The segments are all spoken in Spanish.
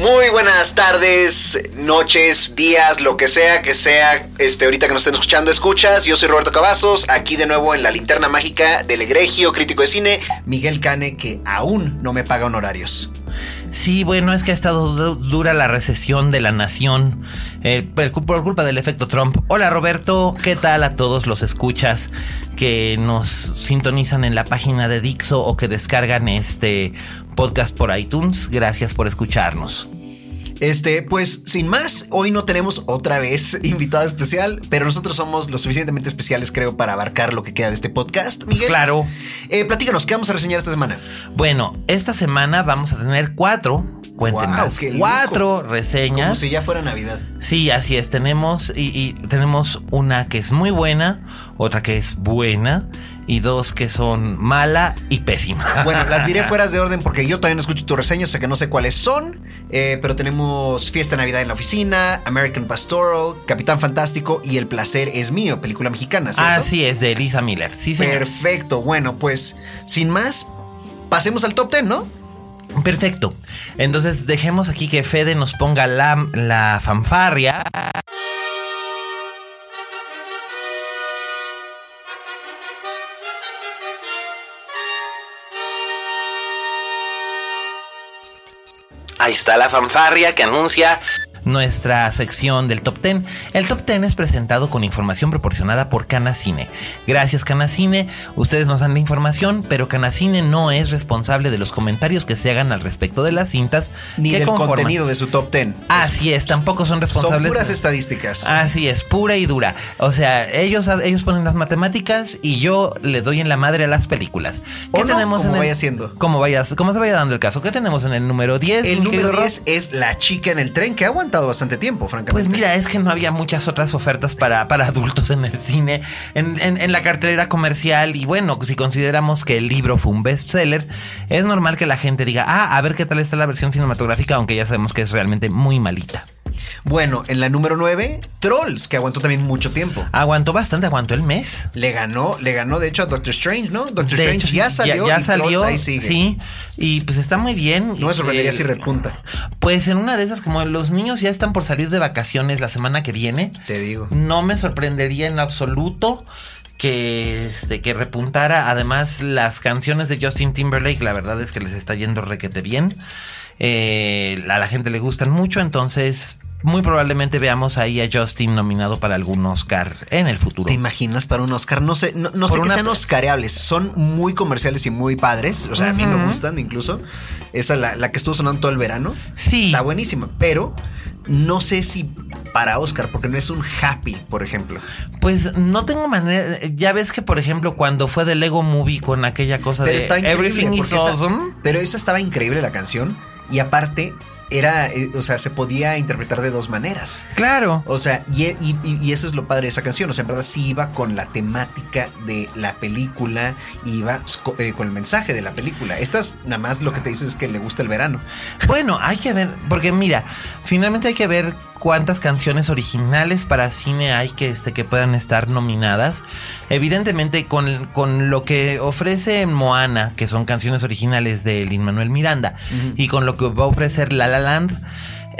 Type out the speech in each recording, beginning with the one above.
Muy buenas tardes, noches, días, lo que sea que sea, este, ahorita que nos estén escuchando, escuchas. Yo soy Roberto Cavazos, aquí de nuevo en la linterna mágica del egregio crítico de cine, Miguel Cane, que aún no me paga honorarios. Sí, bueno, es que ha estado du- dura la recesión de la nación eh, por culpa del efecto Trump. Hola Roberto, ¿qué tal a todos los escuchas que nos sintonizan en la página de Dixo o que descargan este podcast por iTunes? Gracias por escucharnos. Este, pues sin más, hoy no tenemos otra vez invitado especial, pero nosotros somos lo suficientemente especiales, creo, para abarcar lo que queda de este podcast. Pues Miguel, claro. Eh, platícanos, ¿qué vamos a reseñar esta semana? Bueno, esta semana vamos a tener cuatro, cuenten Guau, más, cuatro Como reseñas. si ya fuera Navidad. Sí, así es. Tenemos y, y tenemos una que es muy buena, otra que es buena y dos que son mala y pésima. Bueno, las diré fuera de orden porque yo no escucho tu reseña, o sea que no sé cuáles son. eh, pero tenemos Fiesta de Navidad en la oficina, American Pastoral, Capitán Fantástico y El placer es mío, película mexicana. ¿cierto? Así es de Elisa Miller. Sí, señor. Perfecto. Bueno, pues sin más, pasemos al top 10, ¿no? Perfecto. Entonces dejemos aquí que Fede nos ponga la, la fanfarria. Ahí está la fanfarria que anuncia nuestra sección del Top 10. El Top 10 es presentado con información proporcionada por Canacine. Gracias Canacine, ustedes nos dan la información, pero Canacine no es responsable de los comentarios que se hagan al respecto de las cintas Ni del conforman. contenido de su top 10. Así es, tampoco son Son responsables. puras estadísticas. Así es, pura y dura. O sea, ellos, ellos ponen las matemáticas y yo le doy en la madre a las películas. O no, como en el- vaya siendo. Como se vaya dando el caso. ¿Qué tenemos en el número 10? El número querido 10 es La chica en el tren, que bastante tiempo, francamente. Pues mira, es que no había muchas otras ofertas para, para adultos en el cine, en, en- en la cartelera comercial. Y bueno, si consideramos que el libro fue un bestseller, es normal que la gente diga, ah, a ver qué tal está la versión cinematográfica, aunque ya sabemos que es realmente muy malita. Bueno, en la número 9, Trolls, que aguantó también mucho tiempo. Aguantó bastante, aguantó el mes. Le ganó, le ganó de hecho a Doctor Strange, ¿no? Doctor De Strange hecho, ya salió. Ya, y salió. Ahí sigue. Sí. Y pues está muy bien. No me sorprendería Eh, si repunta. Pues en una de esas, como los niños ya están por salir de vacaciones la semana que viene, Te digo. no me sorprendería en absoluto que, este, que repuntara. Además, las canciones de Justin Timberlake, la verdad es que les está yendo requete bien. Eh, a la gente le gustan mucho, entonces muy probablemente veamos ahí a Justin nominado para algún Oscar en el futuro. ¿Te imaginas para un Oscar? No sé, no, no sé que una- sean oscareables. Son muy comerciales y muy padres. O sea, a mí me gustan incluso. Esa, la, la que estuvo sonando todo el verano. Sí. Está buenísima. Pero no sé si para Oscar, porque no es un happy, por ejemplo. Pues no tengo manera. Ya ves que, por ejemplo, cuando fue de Lego Movie con aquella cosa Pero de está. Everything is esa- awesome. pero esa estaba increíble la canción. Y aparte, era, eh, o sea, se podía interpretar de dos maneras. Claro. O sea, y, y- y- y eso es lo padre de esa canción. O sea, en verdad sí iba con la temática de la película, iba eh, con el mensaje de la película. Estas nada más lo que te dice es que le gusta el verano. Bueno, hay que ver, porque mira, finalmente hay que ver cuántas canciones originales para cine hay que, este, que puedan estar nominadas. Evidentemente, con, con lo que ofrece Moana, que son canciones originales de Lin Manuel Miranda, y con lo que va a ofrecer La La Land.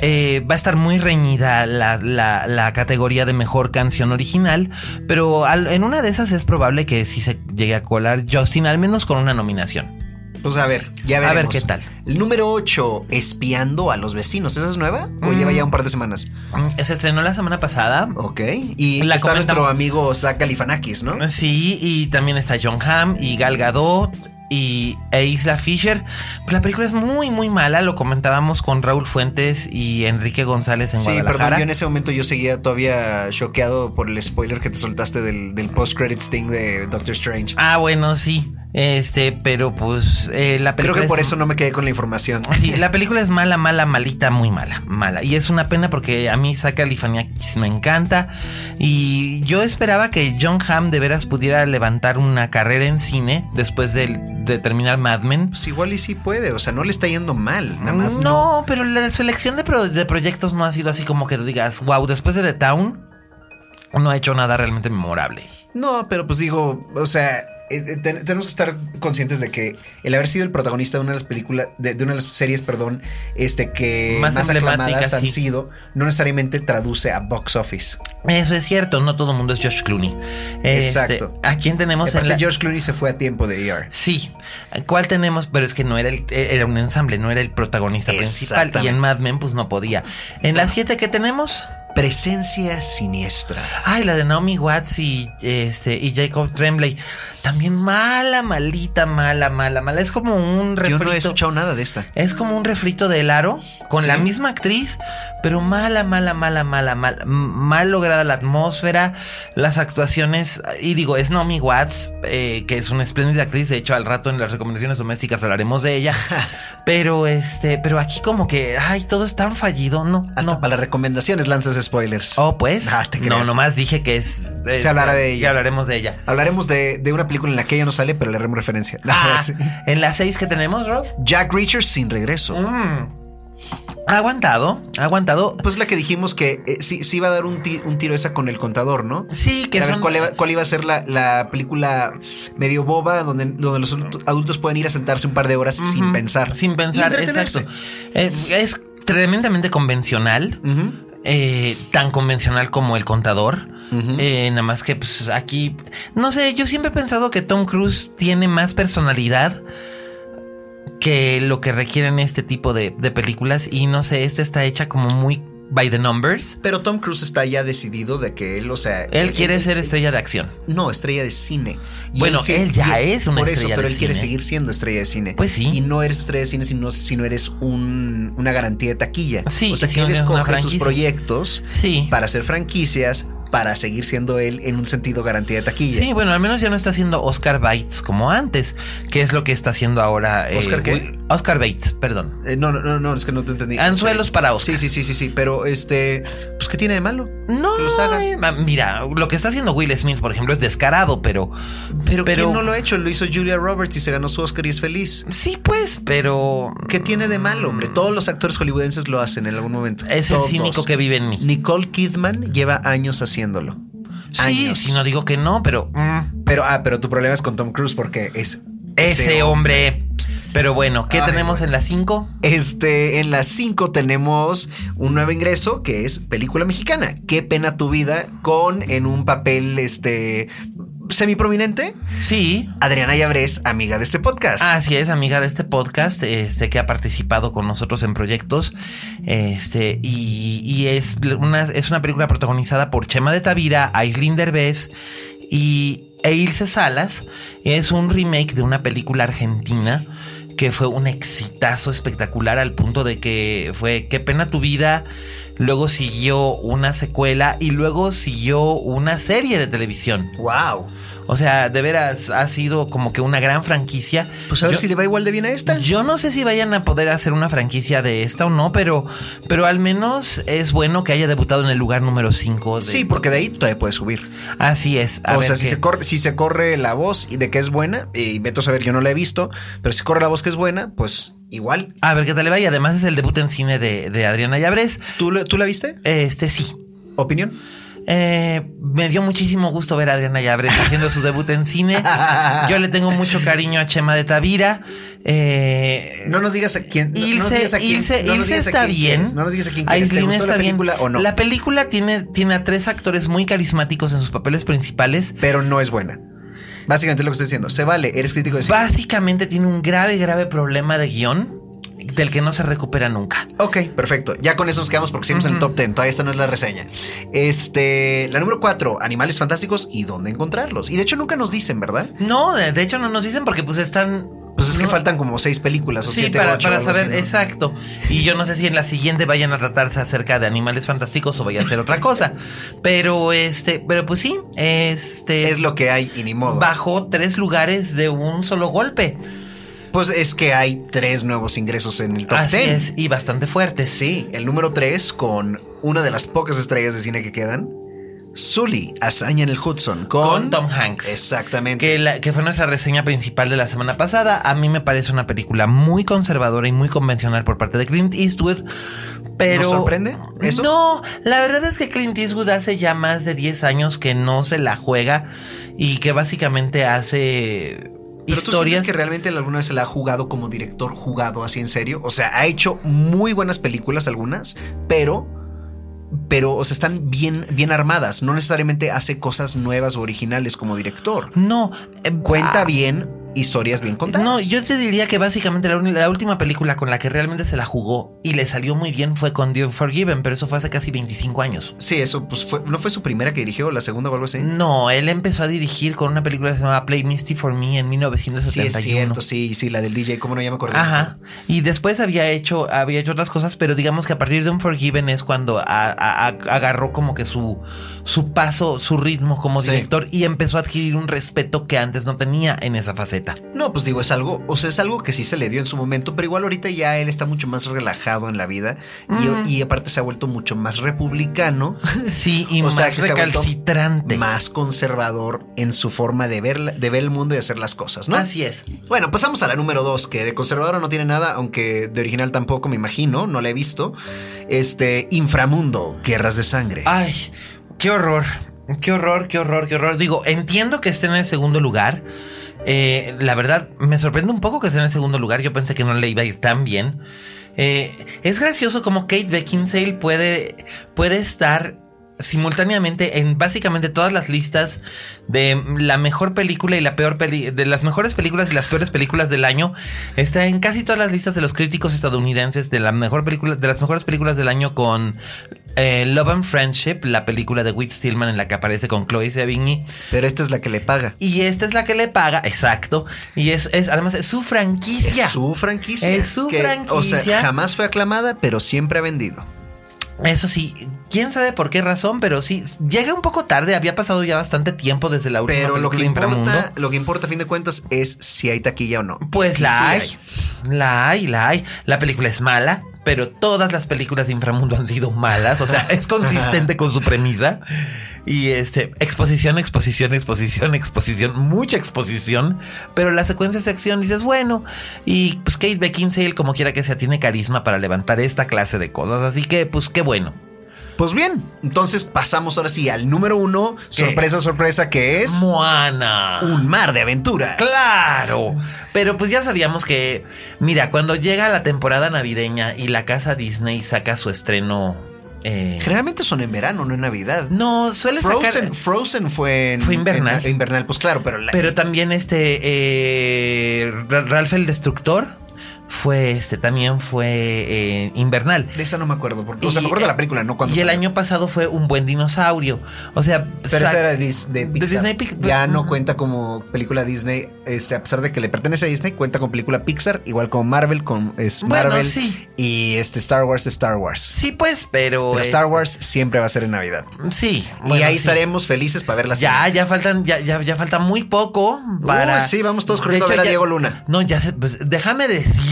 eh, va a estar muy reñida la, la- la categoría de mejor canción original, pero al- en una de esas es probable que sí se llegue a colar Justin, al menos con una nominación. Pues a ver, ya veremos. A ver qué tal. El número 8, Espiando a los vecinos. ¿Esa es nueva? ¿O Mm. lleva ya un par de semanas? Mm, Se estrenó la semana pasada. Ok. Y La está nuestro amigo Zach Galifianakis, ¿no? Sí, y también está John Hamm y Gal Gadot y e Isla Fisher. Pues la película es muy, muy mala. Lo comentábamos con Raúl Fuentes y Enrique González en Sí, perdón, Guadalajara. yo en ese momento yo seguía todavía choqueado por el spoiler que te soltaste del, del post-credit sting de Doctor Strange. Ah, bueno, sí. Este, pero pues eh, la Creo película. que por es- eso no me quedé con la información. Sí, la película es mala, mala, malita, muy mala, mala. Y es una pena porque a mí Zach Galifianakis me encanta. Y yo esperaba que John Hamm de veras pudiera levantar una carrera en cine después de, de terminar Mad Men. Pues igual y sí puede, o sea, no le está yendo mal, nada más no. no, pero la selección de, pro- de proyectos no ha sido así como que digas, wow, después de The Town no ha hecho nada realmente memorable. No, pero pues digo, o sea, eh, eh, ten- tenemos que estar conscientes de que el haber sido el protagonista de una de las películas, de, de una de las series, perdón, este que Más más, aclamadas han sido, no necesariamente traduce a box office. Eso es cierto, no todo el mundo es Josh Clooney. Este, Exacto. ¿A quién tenemos en la... George Clooney se fue a tiempo de ER. Sí. ¿Cuál tenemos? Pero es que no era el, era un ensamble, no era el protagonista principal. Y en. Mad Men, pues no podía. En las siete que tenemos. Presencia siniestra. Ay, la de Naomi Watts y este y Jacob Tremblay. También mala, malita, mala, mala, mala. Es como un Yo refrito. no he escuchado nada de esta. Es como un refrito de El Aro con Sí. la misma actriz, pero mala, mala, mala, mala, mala. m- Mal lograda la atmósfera, las actuaciones. Y digo, es Naomi Watts, eh, que es una espléndida actriz. De hecho, al rato en las recomendaciones domésticas hablaremos de ella. pero este, pero aquí como que, ay, todo es tan fallido. No, Hasta no. para las recomendaciones lanzas spoilers. Oh, pues. Ah, te no, nomás dije que es. es- hablará de ella. Ya hablaremos de ella. Hablaremos de, de una película en la que ella no sale, pero le haremos referencia. Ah, Sí. en las seis que tenemos, Rob. Jack Reacher sin regreso. Mm. Ha aguantado, ha aguantado. Pues la que dijimos que eh, sí, sí iba a dar un, ti- un tiro esa con el contador, ¿no? Sí, que a ver son. cuál, iba, cuál iba a ser la, la película medio boba donde, donde los adultos- pueden ir a sentarse un par de horas sin pensar. Sin pensar, exacto. Eh, es tremendamente convencional. Eh, tan convencional como el contador. Eh, nada más que pues, aquí. No sé, yo siempre he pensado que Tom Cruise tiene más personalidad que lo que requieren este tipo de, de películas. Y no sé, esta está hecha como muy by the numbers. Pero Tom Cruise está ya decidido de que él, o sea. Él quiere ser estrella de acción. No, estrella de cine. Y Bueno, él ya es una por estrella eso, pero él quiere seguir siendo estrella de cine. Pues sí. Y no eres estrella de cine sino, sino eres un- una garantía de taquilla. Sí, o sea, que si él no escoge sus proyectos Sí. para hacer franquicias, para seguir siendo él en un sentido garantía de taquilla. Sí, bueno, al menos ya no está haciendo Oscar Bates como antes, que es lo que está haciendo ahora. eh, ¿Oscar qué? Oscar Bates, perdón. Eh, no, no, no, no, es que no te entendí. Anzuelos Este, para Oscar. Sí, sí, sí, sí, sí. Pero este, pues, ¿qué tiene de malo? No, eh, mira, lo que está haciendo Will Smith, por ejemplo, es descarado, pero. Pero, ¿quién no lo ha hecho? Lo hizo Julia Roberts y se ganó su Oscar y es feliz. Sí, pues, pero. ¿Qué tiene de malo, hombre? Todos los actores hollywoodenses lo hacen en algún momento. Es el cínico que vive en mí. Nicole Kidman lleva años haciéndolo. Sí, si no digo que no, pero. mm, Pero, ah, pero tu problema es con Tom Cruise porque es ese hombre. Pero bueno, ¿qué Ay, tenemos bueno. en las 5? Este, en las 5 tenemos un nuevo ingreso que es película mexicana. Qué pena tu vida con en un papel este semiprominente Sí. Adriana Llabrés, amiga de este podcast. Así es, amiga de este podcast, este que ha participado con nosotros en proyectos, este y, y es una es una película protagonizada por Chema de Tavira, Aislinn Derbez y e Ilse Salas. Es un remake de una película argentina que fue un exitazo espectacular al punto de que fue Qué pena tu vida. Luego siguió una secuela y luego siguió una serie de televisión. wow. O sea, de veras ha sido como que una gran franquicia. Pues a ver Yo- si le va igual de bien a esta. yo no sé si vayan a poder hacer una franquicia de esta o no, pero, pero al menos es bueno que haya debutado en el lugar número 5. Sí, porque de ahí todavía puede subir. Así es. A o ver sea, si se, corre, si se corre la voz y de que es buena, y Beto a saber, yo no la he visto, pero si corre la voz que es buena, pues igual. A ver qué tal le vaya. Además es el debut en cine de, de Adriana Llabrés. ¿Tú, ¿Tú la viste? Este sí. ¿Opinión? Eh, me dio muchísimo gusto ver a Adriana Llabrés haciendo su debut en cine. Yo le tengo mucho cariño a Chema de Tavira. Eh, No nos digas a quién. no- no nos Ilse, está bien. No nos digas a quién quieres. ¿Te gustó está la película bien. o no? La película tiene, tiene a tres actores muy carismáticos en sus papeles principales. Pero no es buena. Básicamente lo que estoy diciendo. Se vale, eres crítico de cine. Básicamente tiene un grave, grave problema de guion del que no se recupera nunca. Ok, perfecto. Ya con eso nos quedamos porque seguimos en el top 10. Todavía esta no es la reseña. Este, la número 4, animales fantásticos y dónde encontrarlos. Y de hecho nunca nos dicen, ¿verdad? No, de hecho no nos dicen porque pues están pues es que faltan como seis películas o sí, siete, para, para saber, exacto. Y yo no sé si en la siguiente vayan a tratarse acerca de animales fantásticos o vaya a ser otra cosa. Pero este, pero pues sí, este. Es lo que hay y ni modo. Bajó tres lugares de un solo golpe. Pues es que hay tres nuevos ingresos en el top Así es, y bastante fuertes. Sí, el número tres con una de las pocas estrellas de cine que quedan. Sully, Hazaña en el Hudson, con, Tom Hanks. Exactamente. Que, que, fue nuestra reseña principal de la semana pasada. A mí me parece una película muy conservadora y muy convencional por parte de Clint Eastwood. Pero. ¿No sorprende? ¿Eso? No, la verdad es que Clint Eastwood hace ya más de 10 años que no se la juega y que básicamente hace historias. que realmente alguna vez se la ha jugado como director jugado así en serio? O sea, ha hecho muy buenas películas algunas, pero pero o sea, están bien, bien armadas. No necesariamente hace cosas nuevas o originales como director. No. Eh, Cuenta ah, bien historias bien contadas. No, yo te diría que básicamente la, última película con la que realmente se la jugó y le salió muy bien fue con The Forgiven, pero eso fue hace casi 25 años. Sí, eso pues fue, ¿no fue su primera que dirigió, la segunda o algo así? No, él empezó a dirigir con una película que se llamaba Play Misty for Me en 1971. Sí, es cierto, sí, sí, la del DJ, ¿cómo no ya me acuerdo? Ajá. Y después había hecho, había hecho otras cosas, pero digamos que a partir de Unforgiven es cuando agarró como que su, su paso, su ritmo como director y empezó a adquirir un respeto que antes no tenía en esa faceta. No, pues digo, es algo, o sea, es algo que sí se le dio en su momento, pero igual ahorita ya él está mucho más relajado en la vida y, aparte se ha vuelto mucho más republicano. Sí, y más recalcitrante. más conservador en su forma de ver, de ver el mundo y hacer las cosas, ¿no? Así es. Bueno, pasamos a la número dos, que de conservadora no tiene nada, aunque de original tampoco, me imagino, no la he visto. Este, Inframundo, Guerras de Sangre. Ay, qué horror. Qué horror, qué horror, qué horror. Digo, entiendo que esté en el segundo lugar. Eh, la verdad, me sorprende un poco que esté en el segundo lugar. Yo pensé que no le iba a ir tan bien. Eh, es gracioso como Kate Beckinsale puede, puede estar simultáneamente en básicamente todas las listas de la mejor película y la peor peli de las mejores películas y las peores películas del año está en casi todas las listas de los críticos estadounidenses de la mejor película de las mejores películas del año con eh, Love and Friendship, la película de Whit Stillman en la que aparece con Chloe Sevigny. Pero esta es la que le paga. Y esta es la que le paga, exacto. Y es, es además es su franquicia. Es su franquicia. Es su franquicia. O sea, jamás fue aclamada, pero siempre ha vendido. Eso sí, quién sabe por qué razón, pero sí, llega un poco tarde, había pasado ya bastante tiempo desde la última pero lo que importa, lo que importa a fin de cuentas es si hay taquilla o no. Pues la hay. La hay, la hay. La película es mala, pero todas las películas de inframundo han sido malas, o sea, es consistente con su premisa. Y este, exposición, exposición, exposición, exposición, mucha exposición, pero las secuencias de acción dices, bueno, y pues Kate Beckinsale, como quiera que sea, tiene carisma para levantar esta clase de cosas, así que pues qué bueno. Pues bien, entonces pasamos ahora sí al número uno. Sorpresa, sorpresa, que es. Moana. Un mar de aventuras. Claro. Pero pues ya sabíamos que, mira, cuando llega la temporada navideña y la casa Disney saca su estreno eh, Generalmente son en verano, no en Navidad. No, suele Frozen, Frozen fue en, fue invernal. invernal, pues claro, pero pero también este eh, Ralph el Destructor fue este también fue eh, invernal. De esa no me acuerdo, porque, o sea, me acuerdo de la película, no cuando. Y el año pasado fue un buen dinosaurio. O sea, pero esa era de, Disney Ya no cuenta como película Disney, este, a pesar de que le pertenece a Disney, cuenta con película Pixar, igual como Marvel, con es Marvel. sí. Y este Star Wars, Star Wars. Sí, pues, pero. Star Wars siempre va a ser en Navidad. Sí. y ahí estaremos felices para verla. Ya, ya faltan, ya, ya, ya falta muy poco para. sí, vamos todos corriendo a ver a Diego Luna. No, ya pues, déjame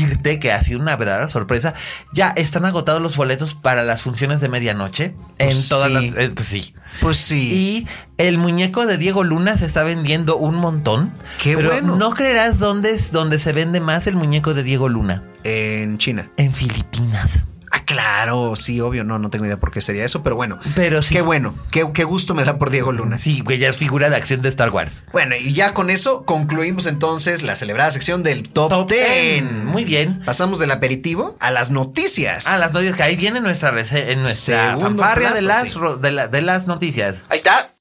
decirte que ha sido una verdadera sorpresa. Ya están agotados los boletos para las funciones de medianoche. en pues todas las. Eh, pues sí. Pues sí. Y el muñeco de Diego Luna se está vendiendo un montón. Qué pero bueno. No creerás dónde es donde se vende más el muñeco de Diego Luna. En China. En Filipinas. Ah, claro, sí, obvio, no, no tengo idea por qué sería eso, pero bueno. Pero sí. Qué bueno, qué, gusto me da por Diego Luna. Sí, güey, ya es figura de acción de Star Wars. Bueno, y ya con eso concluimos entonces la celebrada sección del Top, 10. Muy bien. Pasamos del aperitivo a las noticias. A las noticias, que ahí viene nuestra, en nuestra fanfarria de, las, de las noticias. Ahí está.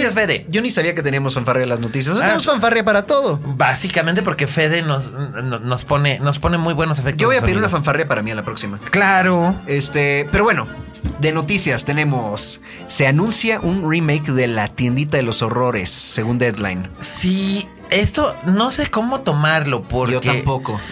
Gracias, Fede. Yo ni sabía que teníamos fanfarria en las noticias. Ah, tenemos fanfarria para todo. Básicamente porque Fede nos, nos, pone, nos pone muy buenos efectos. Yo voy a pedir una fanfarria para mí a la próxima. Claro. Este, pero bueno, de noticias tenemos. Se anuncia un remake de La tiendita de los horrores, según Deadline. Sí, esto no sé cómo tomarlo porque... Yo tampoco.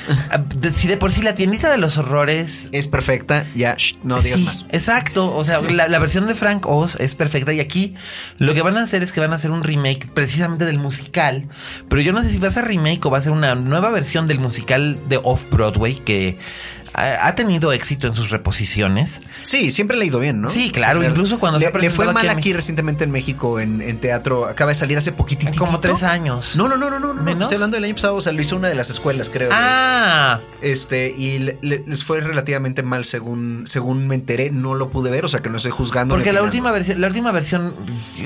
Si de por sí la tiendita de los horrores... Es perfecta, ya, no digas más. Exacto, o sea, la, versión de Frank Oz es perfecta y aquí lo que van a hacer es que van a hacer un remake precisamente del musical, pero yo no sé si va a ser remake o va a ser una nueva versión del musical de Off-Broadway que ha tenido éxito en sus reposiciones. Sí, siempre le ha ido bien, ¿no? Sí, claro, incluso cuando le, le fue mal aquí, recientemente en México en, teatro. Acaba de salir hace poquitito. Como tres años. No, no, no, no, no, no. Estoy hablando del año pasado, o sea, lo hizo una de las escuelas, creo. Ah. este, y les fue relativamente mal según, según me enteré, no lo pude ver, o sea que no estoy juzgando. Porque la última versión, la última versión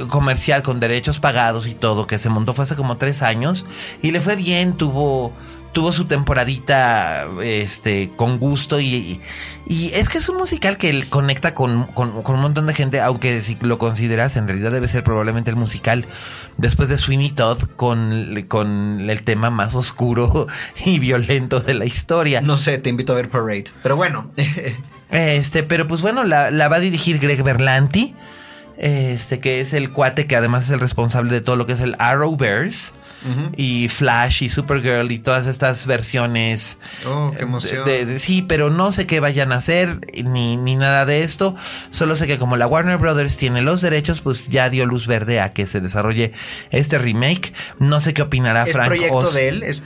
comercial con derechos pagados y todo que se montó fue hace como tres años y le fue bien, tuvo tuvo su temporadita este, con gusto y, y, es que es un musical que conecta con, un montón de gente, aunque si lo consideras, en realidad debe ser probablemente el musical después de Sweeney Todd con, con el tema más oscuro y violento de la historia. No sé, te invito a ver Parade, pero bueno. este, pero pues bueno, la, la va a dirigir Greg Berlanti. Este, que es el cuate que además es el responsable de todo lo que es el Arrowverse y Flash y Supergirl y todas estas versiones. Oh, qué emoción. sí, pero no sé qué vayan a hacer ni, ni nada de esto. Solo sé que como la Warner Brothers tiene los derechos, pues ya dio luz verde a que se desarrolle este remake. No sé qué opinará Frank ¿Es proyecto de él? Es,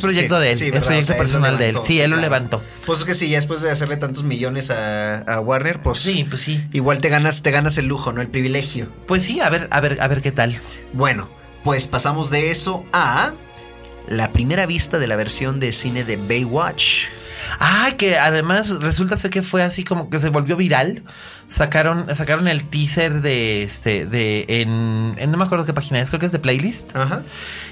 proyecto de él. es proyecto personal de él. Sí, él lo levantó. Pues es que sí, después de hacerle tantos millones a, Warner, pues. Sí, pues sí. Igual te ganas, te ganas el lujo, ¿no? El privilegio. Pues sí, a ver, a ver, a ver qué tal. Bueno, pues pasamos de eso a la primera vista de la versión de cine de Baywatch. Ah, que además resulta ser que fue así como que se volvió viral. Sacaron, sacaron el teaser de este, de en, no me acuerdo qué página es, creo que es de playlist. Ajá.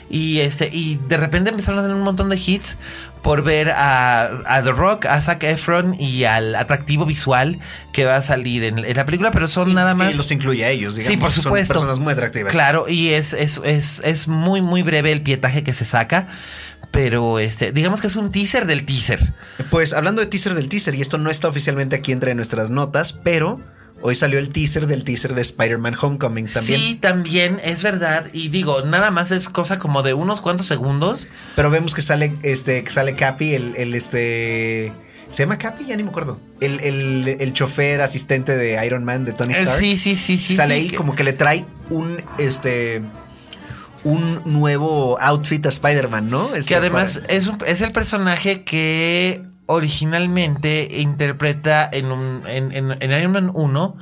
Y este, y de repente empezaron a tener un montón de hits por ver a, The Rock, a Zac Efron y al atractivo visual que va a salir en, la película, pero son nada más. Y los incluye a ellos, digamos. Sí, por supuesto. Son personas muy atractivas. Claro, y es, es, es, es muy, muy breve el pietaje que se saca pero este, digamos que es un teaser del teaser. Pues hablando de teaser del teaser, y esto no está oficialmente aquí entre nuestras notas, pero Hoy salió el teaser del teaser de Spider-Man Homecoming también. Sí, también, es verdad. Y digo, nada más es cosa como de unos cuantos segundos. Pero vemos que sale, este, que sale Cappy, el, el este. ¿Se llama Cappy? Ya ni me acuerdo. El, el, el, chofer asistente de Iron Man, de Tony Stark. Sí, sí, sí, sí. Sale ahí como que le trae un, este un nuevo outfit a Spider-Man, ¿no? que además es, es el personaje que originalmente interpreta en, un, en, en, Iron Man 1.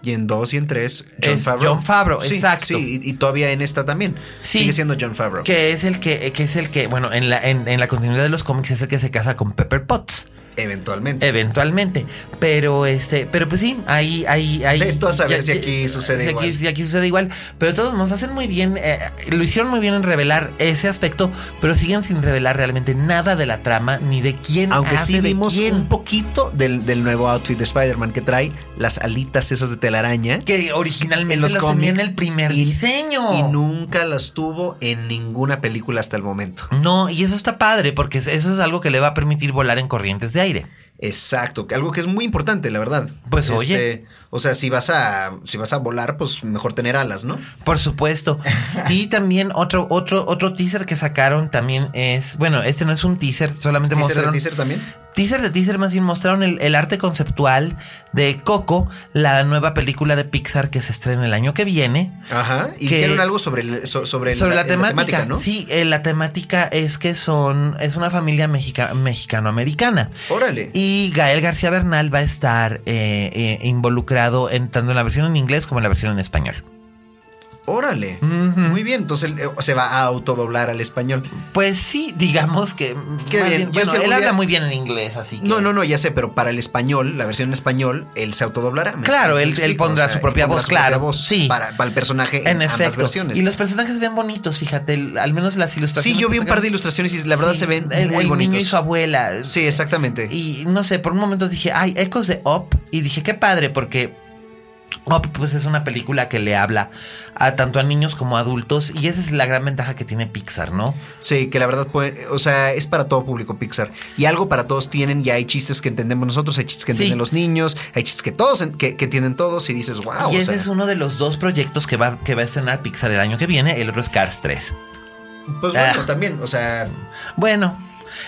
Y en 2 y en 3, John Favreau. John Favreau, exacto. Sí, y, todavía en esta también. Sigue siendo John Favreau. Que es el que, que es el que, bueno, en la, en, en la continuidad de los cómics es el que se casa con Pepper Potts. Eventualmente. Eventualmente. Pero este, pero pues sí, ahí, ahí, ahí. Esto a saber si aquí sucede si igual. Aquí, si aquí sucede igual. Pero todos nos hacen muy bien, eh, lo hicieron muy bien en revelar ese aspecto, pero siguen sin revelar realmente nada de la trama ni de quién Aunque hace sí vimos de quién. un poquito del, del nuevo outfit de Spider-Man que trae las alitas esas de telaraña. Que originalmente en los las tenía en el primer diseño. Y nunca las tuvo en ninguna película hasta el momento. No, y eso está padre, porque eso es algo que le va a permitir volar en corrientes de aire. Exacto, algo que es muy importante, la verdad. Pues oye. O sea, si vas a, si vas a volar, pues mejor tener alas, ¿no? Por supuesto. y también otro, otro, otro teaser que sacaron también es, bueno, este no es un teaser, solamente ¿Teaser mostraron. De teaser también? teaser de teaser más bien mostraron el, arte conceptual de Coco, la nueva película de Pixar que se estrena el año que viene. Ajá. Y que, algo sobre, sobre, la, temática, ¿no? Sí, eh, la temática es que son, es una familia mexicano-americana. Órale. Y Gael García Bernal va a estar eh, eh, involucrado en, tanto en la versión en inglés como en la versión en español. Órale. Muy bien. Entonces eh, se va a autodoblar al español. Pues sí, digamos que. Qué bien. bueno, él habla muy bien en inglés, así que. No, no, no, ya sé, pero para el español, la versión en español, él se autodoblará. Claro, él, pondrá su propia voz, claro. sí. Para, el personaje en, ambas versiones. Y los personajes se ven bonitos, fíjate, al menos las ilustraciones. Sí, yo vi un par de ilustraciones y la verdad se ven el, muy el niño y su abuela. Sí, exactamente. Y no sé, por un momento dije, ay, ecos de Up. Y dije, qué padre, porque Oh, pues es una película que le habla a tanto a niños como a adultos y esa es la gran ventaja que tiene Pixar, ¿no? Sí, que la verdad puede, o sea, es para todo público Pixar y algo para todos tienen y hay chistes que entendemos nosotros, hay chistes que entienden los niños, hay chistes que todos que, tienen todos y dices, wow. Y ese es uno de los dos proyectos que va, que va a estrenar Pixar el año que viene, el otro es Cars 3. Pues bueno, ah. también, o sea... Bueno,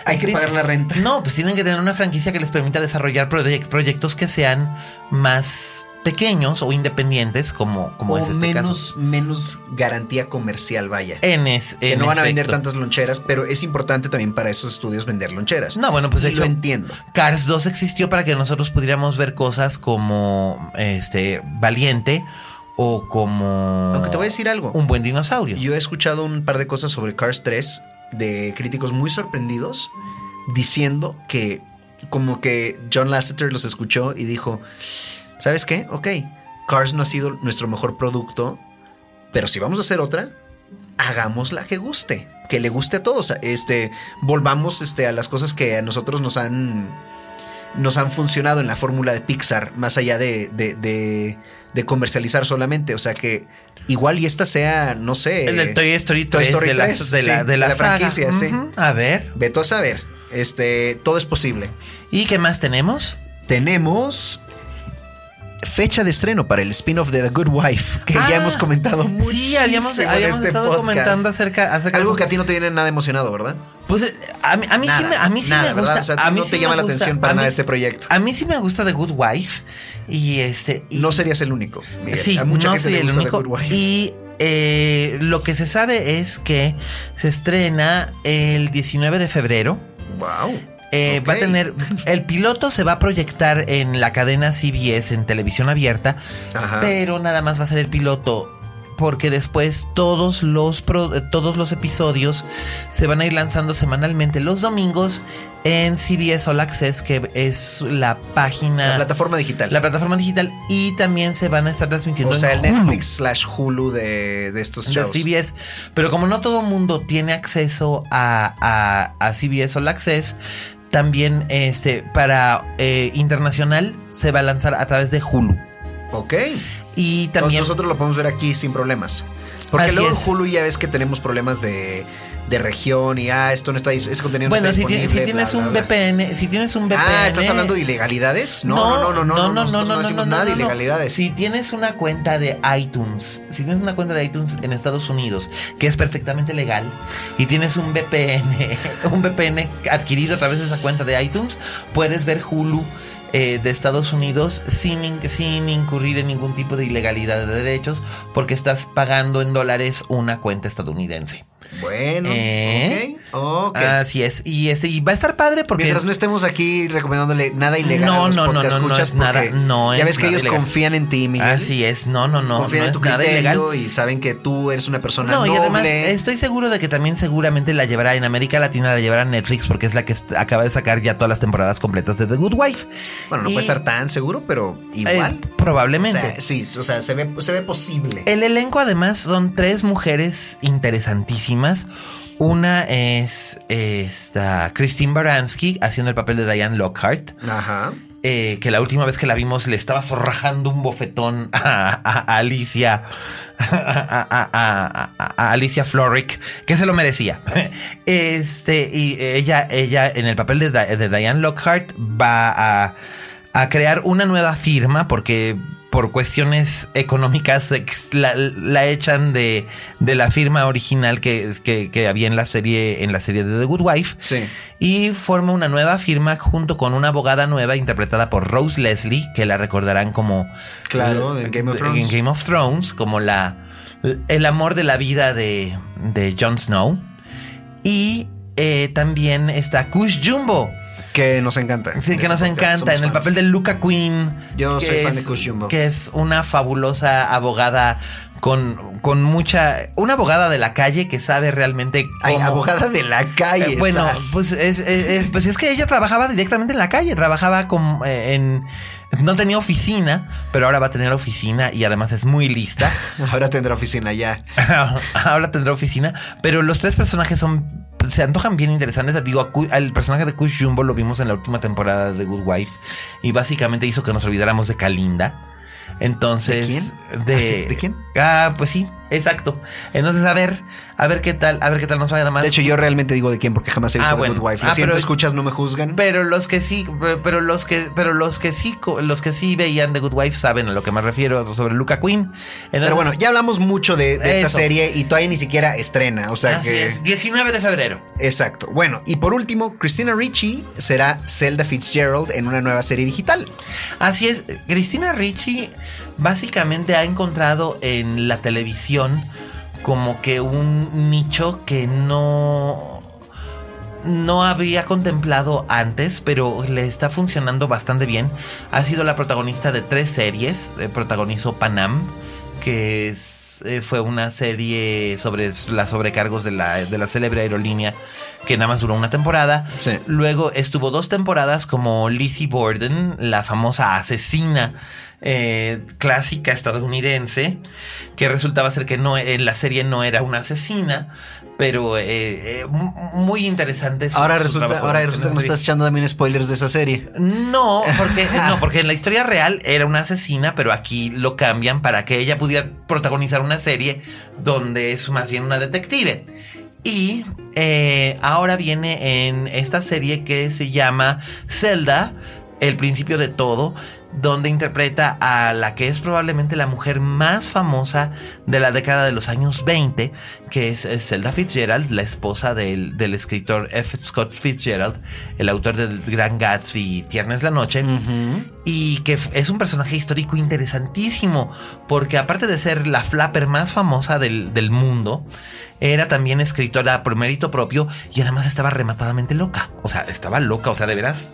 hay que pagar la renta. No, pues tienen que tener una franquicia que les permita desarrollar proyectos que sean más pequeños o independientes, como, como es este menos, caso. Menos garantía comercial, vaya. En es, que no van a vender tantas loncheras, pero es importante también para esos estudios vender loncheras. No, bueno, pues de hecho, lo entiendo. Cars 2 existió para que nosotros pudiéramos ver cosas como este Valiente o como. Aunque te voy a decir algo. Un buen dinosaurio. Yo he escuchado un par de cosas sobre Cars 3 de críticos muy sorprendidos diciendo que como que John Lasseter los escuchó y dijo ¿sabes qué? Ok, Cars no ha sido nuestro mejor producto, pero si vamos a hacer otra, hagámosla que guste, que le guste a todos. Este, volvamos este, a las cosas que a nosotros nos han, nos han funcionado en la fórmula de Pixar, más allá de, de, de, comercializar solamente. O sea que igual y esta sea, no sé. El del Toy Story 3 de, la, de, la, franquicia, sí. A ver. Veto a saber. Este, todo es posible. ¿Y qué más tenemos? Tenemos fecha de estreno para el spin-off de The Good Wife, que ya ah, hemos comentado. Sí, habíamos, habíamos este estado comentando acerca, acerca Algo que a ti no te tiene nada emocionado, ¿verdad? Pues eh, a, mí, a mí sí me, a mí sí me gusta. a mí no te llama la atención para nada este proyecto. A mí sí me gusta The Good Wife. Y este. no serías el único. sí, no sería el único. Y eh, lo que se sabe es que se estrena el 19 de febrero. Wow. Eh, va a tener. El piloto se va a proyectar en la cadena CBS en televisión abierta, pero nada más va a ser el piloto. Porque después todos los, todos los episodios se van a ir lanzando semanalmente los domingos en CBS All Access, que es la página. La plataforma digital. La plataforma digital. Y también se van a estar transmitiendo. O sea, el Netflix slash Hulu de, de estos shows. De CBS. Pero como no todo mundo tiene acceso a, a, a CBS All Access, también este, para eh, internacional se va a lanzar a través de Hulu. Ok. Y también. nosotros lo podemos ver aquí sin problemas. Porque luego en Hulu ya ves que tenemos problemas de de región y ah, esto no está es contenido Bueno, está si, tienes, si tienes un VPN, si tienes un VPN Ah, estás hablando de ilegalidades? No, no, no, no, no, no, no, no, decimos nada de ilegalidades. Si tienes una cuenta de iTunes, si tienes una cuenta de iTunes en Estados Unidos que es perfectamente legal y tienes un VPN, un VPN adquirido a través de esa cuenta de iTunes, puedes ver Hulu eh, de Estados Unidos sin, sin incurrir en ningún tipo de ilegalidad de derechos porque estás pagando en dólares una cuenta estadounidense. Bueno, eh, Así es. Y este y va a estar padre porque mientras no estemos aquí recomendándole nada ilegal. No, no, no, no, no es nada. No ya ves que ellos confían en ti, Miguel. Así es. No, no, no. Confían en tu nada ilegal y saben que tú eres una persona no, y además estoy seguro de que también seguramente la llevará en América Latina la llevará Netflix porque es la que acaba de sacar ya todas las temporadas completas de The Good Wife. Bueno, no puede estar tan seguro, pero igual. Eh, probablemente. sí, o sea, se ve se ve posible. El elenco además son tres mujeres interesantísimas. Una es esta Christine Baranski haciendo el papel de Diane Lockhart. Ajá. Eh, que la última vez que la vimos le estaba zorrajando un bofetón a, Alicia. A, Alicia Florrick, que se lo merecía. Este, y ella, ella en el papel de, de Diane Lockhart va a crear una nueva firma porque por cuestiones económicas la, echan de, de, la firma original que, que, que, había en la serie en la serie de The Good Wife. Sí. y forma una nueva firma junto con una abogada nueva interpretada por Rose Leslie que la recordarán como claro en Game of Thrones, en Game of Thrones como la el amor de la vida de, de Jon Snow. Y eh, también está Kush Jumbo que nos encanta. Sí, que nos encanta. En el papel de Luca Quinn. Yo soy fan de Kushumbo. Que es una fabulosa abogada con, con mucha. Una abogada de la calle que sabe realmente. Cómo, Ay, abogada de la calle. Eh, bueno, pues es, pues es que ella trabajaba directamente en la calle. Trabajaba con, eh, en. No tenía oficina, pero ahora va a tener oficina y además es muy lista. ahora tendrá oficina ya. ahora tendrá oficina, pero los tres personajes son se antojan bien interesantes. Digo, al personaje de Kush Jumbo lo vimos en la última temporada de Good Wife y básicamente hizo que nos olvidáramos de Kalinda. Entonces, ¿De quién? De, ¿Ah, sí? ¿De quién? Ah, pues sí, exacto. Entonces, a ver, a ver qué tal, a ver qué tal nos va nada más. De hecho, yo realmente digo de quién porque jamás he visto Ah, The. Good Wife. Lo Ah, siento, pero- escuchas, no me juzgan. Pero los que sí, pero los que, pero los que sí, los que sí veían The Good Wife saben a lo que me refiero sobre Luca Quinn. Entonces, Pero bueno, ya hablamos mucho de, de esta serie y todavía ni siquiera estrena. O sea así que. es, 19 de febrero. Exacto. Bueno, y por último, Christina Ricci será Zelda Fitzgerald en una nueva serie digital. Así es, Cristina Ricci básicamente ha encontrado en la televisión como que un nicho que no no había contemplado antes, pero le está funcionando bastante bien. Ha sido la protagonista de tres series. Eh, protagonizó Panam, que es, eh, fue una serie sobre las sobrecargos de la, de la célebre aerolínea que nada más duró una temporada. Sí. Luego estuvo dos temporadas como Lizzie Borden, la famosa asesina eh, clásica estadounidense, que resultaba ser que no en la serie no era una asesina, pero eh, eh, muy interesante. su- Ahora su resulta, trabajo ahora resulta que nos estás echando también spoilers de esa serie. No, porque no, porque en la historia real era una asesina, pero aquí lo cambian para que ella pudiera protagonizar una serie donde es más bien una detective. Y eh, ahora viene en esta serie que se llama Zelda, el principio de todo, donde interpreta a la que es probablemente la mujer más famosa de la década de los años 20, que es Zelda Fitzgerald, la esposa del, del escritor F. Scott Fitzgerald, el autor del Gran Gatsby y Tierna es la Noche y que es un personaje histórico interesantísimo, porque aparte de ser la flapper más famosa del, del mundo, era también escritora por mérito propio y además estaba rematadamente loca. O sea, estaba loca, o sea, de veras.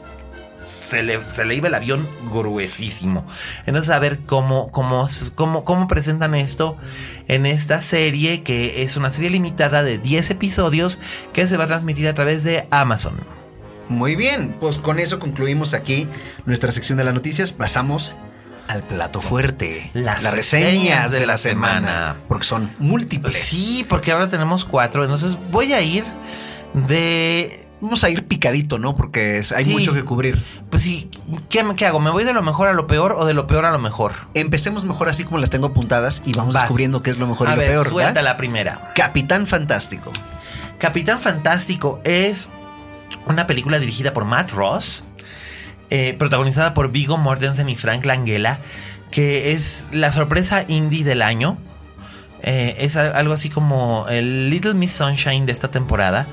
Se le, se le iba el avión gruesísimo. Entonces, a ver cómo, cómo, cómo, cómo presentan esto en esta serie, que es una serie limitada de 10 episodios que se va a transmitir a través de Amazon. Muy bien, pues con eso concluimos aquí nuestra sección de las noticias. Pasamos al plato fuerte. Las reseñas de la semana. Porque son múltiples. Sí, porque ahora tenemos cuatro. Entonces voy a ir de. Vamos a ir picadito, ¿no? Porque hay Sí. mucho que cubrir. Pues sí, ¿qué, hago? ¿Me voy de lo mejor a lo peor o de lo peor a lo mejor? Empecemos mejor así como las tengo apuntadas y vamos Vas. descubriendo qué es lo mejor a y lo peor. suelta la primera. Capitán Fantástico. Capitán Fantástico es una película dirigida por Matt Ross, eh, protagonizada por Vigo Mortensen y Frank Langella, que es la sorpresa indie del año. Eh, es algo así como el Little Miss Sunshine de esta temporada.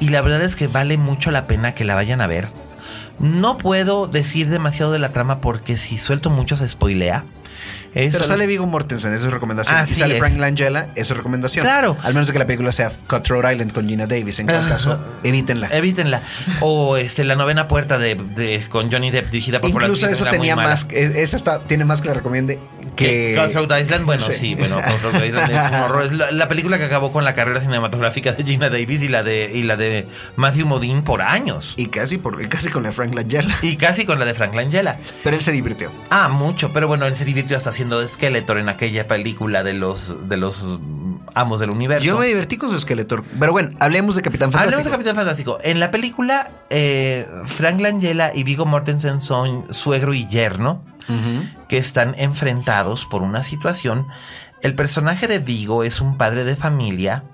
Y la verdad es que vale mucho la pena que la vayan a ver. No puedo decir demasiado de la trama porque si suelto mucho se spoilea. Pero sale Vigo Mortensen, eso es recomendación. Así y sale es. Frank Langella, eso es recomendación. Claro. Al menos de que la película sea Cutthroat Island con Gina Davis. En cualquier caso, evítenla. Evítenla. O este, la novena puerta de, de- con Johnny Depp dirigida por Incluso eso tenía más. eh, Esa está, tiene más que la recomiende que. Cutthroat Island, bueno, Sí. sí, bueno, Cutthroat Island es un horror. Es la, la película que acabó con la carrera cinematográfica de Gina Davis y la de, y la de Matthew Modine por años. Y casi, por, y casi con la Frank Langella. Y casi con la de Frank Langella. Pero él se divirtió. Ah, mucho, pero bueno, él se divirtió hasta haciendo de Skeletor en aquella película de los, de los amos del universo. Yo me divertí con su Skeletor. Pero bueno, hablemos de Capitán Fantástico. Hablemos de Capitán Fantástico. En la película, eh, Frank Langella y Vigo Mortensen son suegro y yerno que están enfrentados por una situación. El personaje de Vigo es un padre de familia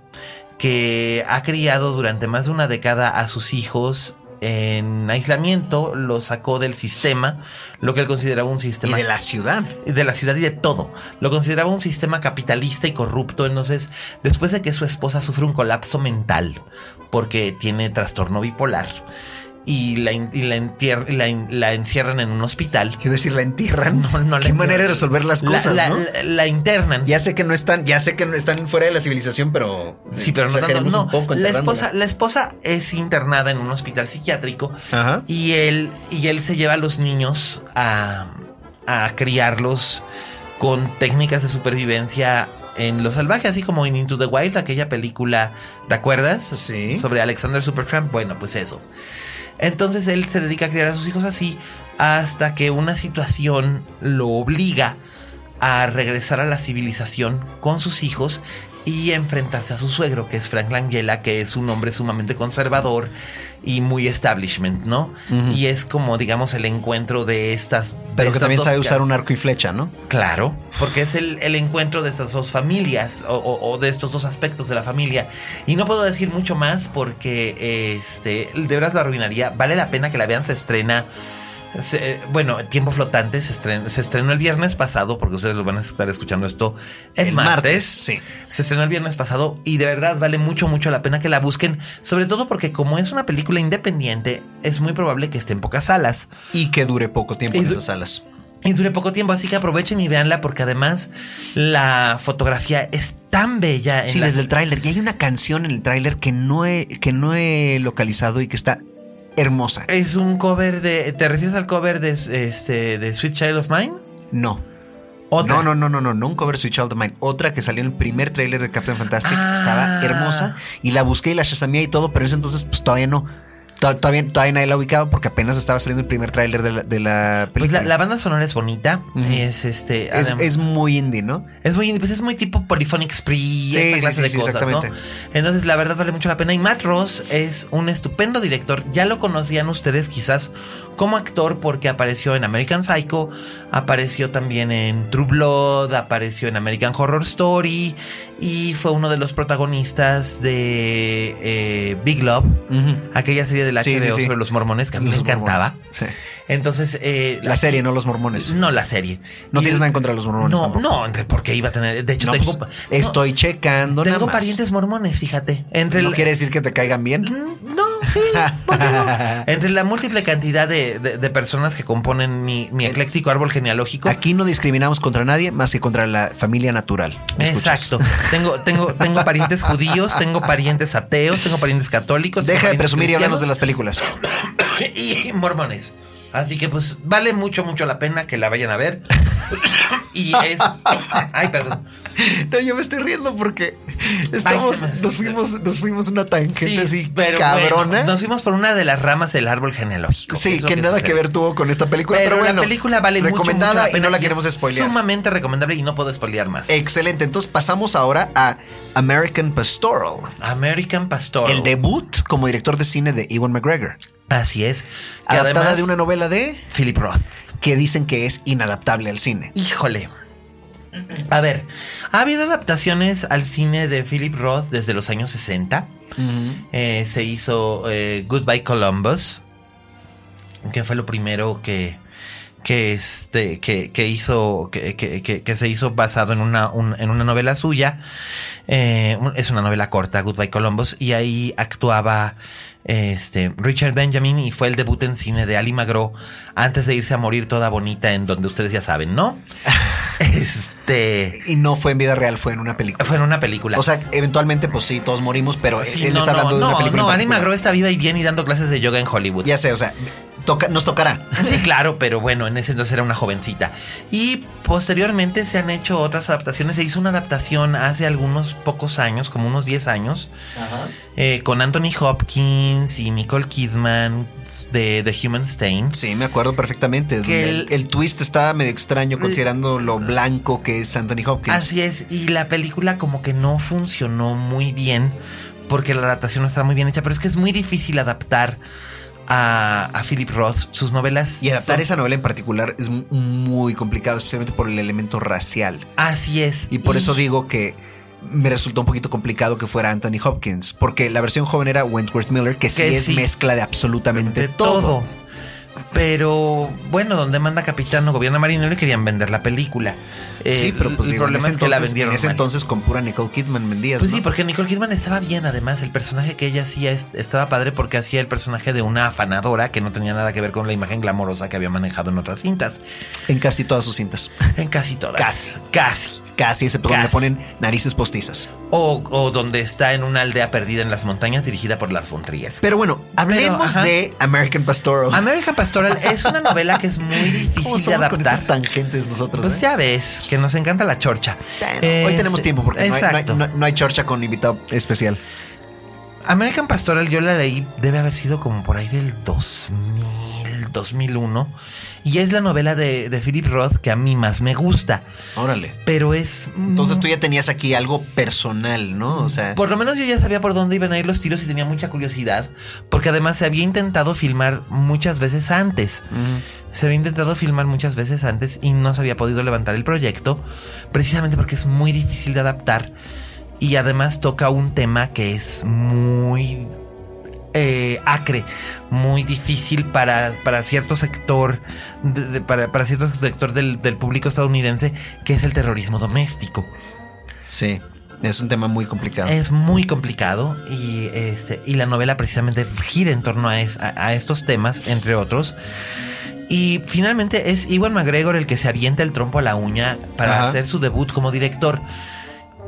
que ha criado durante más de una década a sus hijos en aislamiento, los sacó del sistema, lo que él consideraba un Y sistema de la ciudad. de la ciudad y de todo. Lo consideraba un sistema capitalista y corrupto. Entonces, después de que su esposa sufre un colapso mental porque tiene trastorno bipolar y la, y la, entier- la la encierran en un hospital. A decir, la entierran. No, no la Qué manera de resolver las La- cosas, la, ¿no? la- la internan. Ya sé que no están, ya sé que no están fuera de la civilización, pero. Sí, pero no, no. poco la esposa, la esposa es internada en un hospital psiquiátrico Ajá. y él, y él se lleva a los niños a, a criarlos con técnicas de supervivencia en lo salvaje, así como en Into the Wild, aquella película, ¿te acuerdas? Sí. Sobre Alexander Supertramp. Bueno, pues eso. Entonces él se dedica a criar a sus hijos así hasta que una situación lo obliga a regresar a la civilización con sus hijos y enfrentarse a su suegro, que es Frank Langella, que es un hombre sumamente conservador y muy establishment, ¿no? Y es como, digamos, el encuentro de estas. Pero que también sabe usar un arco y flecha, ¿no? Claro, porque es el, encuentro de estas dos familias o, de estos dos aspectos de la familia. Y no puedo decir mucho más porque este, de verdad lo arruinaría. Vale la pena que la vean, se estrena bueno, Tiempo Flotante se estrenó, el viernes pasado, porque ustedes lo van a estar escuchando esto el, martes. Sí. Se estrenó el viernes pasado y de verdad vale mucho, mucho la pena que la busquen. Sobre todo porque, como es una película independiente, es muy probable que esté en pocas salas. Y que dure poco tiempo en esas salas. Y dure poco tiempo, así que aprovechen y véanla porque además la fotografía es tan bella. En sí, desde el tráiler. Y hay una canción en el tráiler que no he, que no he localizado y que está hermosa. Es un cover de. ¿Te refieres al cover de, este, de Sweet Child of Mine? No. No, no, no, no, no, no un cover Sweet Child of Mine. Otra que salió en el primer tráiler de Captain Fantastic. Estaba ah. hermosa. Y la busqué y la shazameé y todo, pero en ese entonces pues todavía no. Todavía, todavía nadie la ubicaba porque apenas estaba saliendo el primer tráiler de la, de la pues película. Pues la, banda sonora es bonita. Es este. Es, muy indie, ¿no? Es muy indie, pues es muy tipo Polyphonic Spree, sí, esta clase de cosas, ¿no? Entonces, la verdad vale mucho la pena. Y Matt Ross es un estupendo director. Ya lo conocían ustedes quizás como actor porque apareció en American Psycho, apareció también en True Blood, apareció en American Horror Story y fue uno de los protagonistas de eh, Big Love, aquella serie de la HBO sobre los mormones que a mí me encantaba. Entonces, eh, la, serie, no los mormones. No, la serie. No tienes nada en contra de los mormones. No, no, porque iba a tener. De hecho, tengo. Pues, estoy checando. Tengo parientes mormones, fíjate. Entre ¿No quiere decir que te caigan bien? Mm, no, sí. Entre la múltiple cantidad de, personas que componen mi, mi, ecléctico árbol genealógico. Aquí no discriminamos contra nadie más que contra la familia natural. Exacto. tengo, tengo, tengo parientes judíos, tengo parientes ateos, tengo parientes católicos. Deja de presumir y hablamos de las películas. y mormones. Así que pues vale mucho, mucho la pena que la vayan a ver. y es... Ay, perdón. No, yo me estoy riendo porque estamos, nos fuimos, nos fuimos una tangente así pero cabrona. nos fuimos por una de las ramas del árbol genealógico. Sí, que, nada que ver tuvo con esta película. Pero, bueno, la película vale recomendada mucho, y no la queremos spoilear. Sumamente recomendable y no puedo spoilear más. Excelente. Entonces pasamos ahora a American Pastoral. American Pastoral. El debut como director de cine de Ewan McGregor. Así es. Adaptada de una novela de Philip Roth. Que dicen que es inadaptable al cine. Híjole. A ver, ha habido adaptaciones al cine de Philip Roth desde los años 60. Eh, se hizo eh, Goodbye Columbus, que fue lo primero que, que, este, que, hizo, que, que, se hizo basado en una, en una novela suya. Eh, es una novela corta, Goodbye Columbus, y ahí actuaba este, Richard Benjamin y fue el debut en cine de Ali Magro antes de irse a morir toda bonita en donde ustedes ya saben, ¿no? este. Y no fue en vida real, fue en una película. Fue en una película. O sea, eventualmente, pues sí, todos morimos, pero él está hablando de una película. No, Ali Magro está viva y bien y dando clases de yoga en Hollywood. Ya sé, o sea, nos tocará. Sí, claro, pero bueno, en ese entonces era una jovencita. Y posteriormente se han hecho otras adaptaciones. Se hizo una adaptación hace algunos pocos años, como unos 10 años, eh, con Anthony Hopkins y Nicole Kidman de The Human Stain. Sí, me acuerdo perfectamente. Que el, twist estaba medio extraño considerando lo blanco que es Anthony Hopkins. Así es, y la película como que no funcionó muy bien porque la adaptación no estaba muy bien hecha, pero es que es muy difícil adaptar a, Philip Roth, sus novelas. Y adaptar esa novela en particular es muy complicado, especialmente por el elemento racial. Así es. Y por eso digo que me resultó un poquito complicado que fuera Anthony Hopkins, porque la versión joven era Wentworth Miller, que, sí es mezcla de absolutamente todo. Pero bueno, donde manda capitán o gobierna marino le querían vender la película. sí, eh, pero pues el problema es que la vendieron. En ese entonces con pura Nicole Kidman vendías. Pues sí, porque Nicole Kidman estaba bien. Además, el personaje que ella hacía estaba padre porque hacía el personaje de una afanadora que no tenía nada que ver con la imagen glamorosa que había manejado en otras cintas. En casi todas sus cintas. En casi todas. Casi. Casi. Casi, ese donde ponen narices postizas. O, donde está en una aldea perdida en las montañas dirigida por Lars von Trier. Pero bueno, hablemos de American Pastoral. American Pastoral es una novela que es muy difícil de adaptar. Con estas tangentes nosotros. Pues ¿eh? ya ves, que nos encanta la chorcha. hoy tenemos tiempo porque no hay, no hay, chorcha con invitado especial. American Pastoral yo la leí, debe haber sido como por ahí del 2000 2001 y es la novela de, Philip Roth que a mí más me gusta. Órale. Pero es... Entonces tú ya tenías aquí algo personal, ¿no? O sea... Por lo menos yo ya sabía por dónde iban a ir los tiros y tenía mucha curiosidad, porque además se había intentado filmar muchas veces antes. Se había intentado filmar muchas veces antes y no se había podido levantar el proyecto, precisamente porque es muy difícil de adaptar y además toca un tema que es muy eh, acre, muy difícil para, para cierto sector, para, cierto sector del, público estadounidense, que es el terrorismo doméstico. Sí. Es un tema muy complicado. Es muy complicado y, este, y la novela precisamente gira en torno a, a, estos temas, entre otros. Y finalmente es Iwan McGregor el que se avienta el trompo a la uña para hacer su debut como director.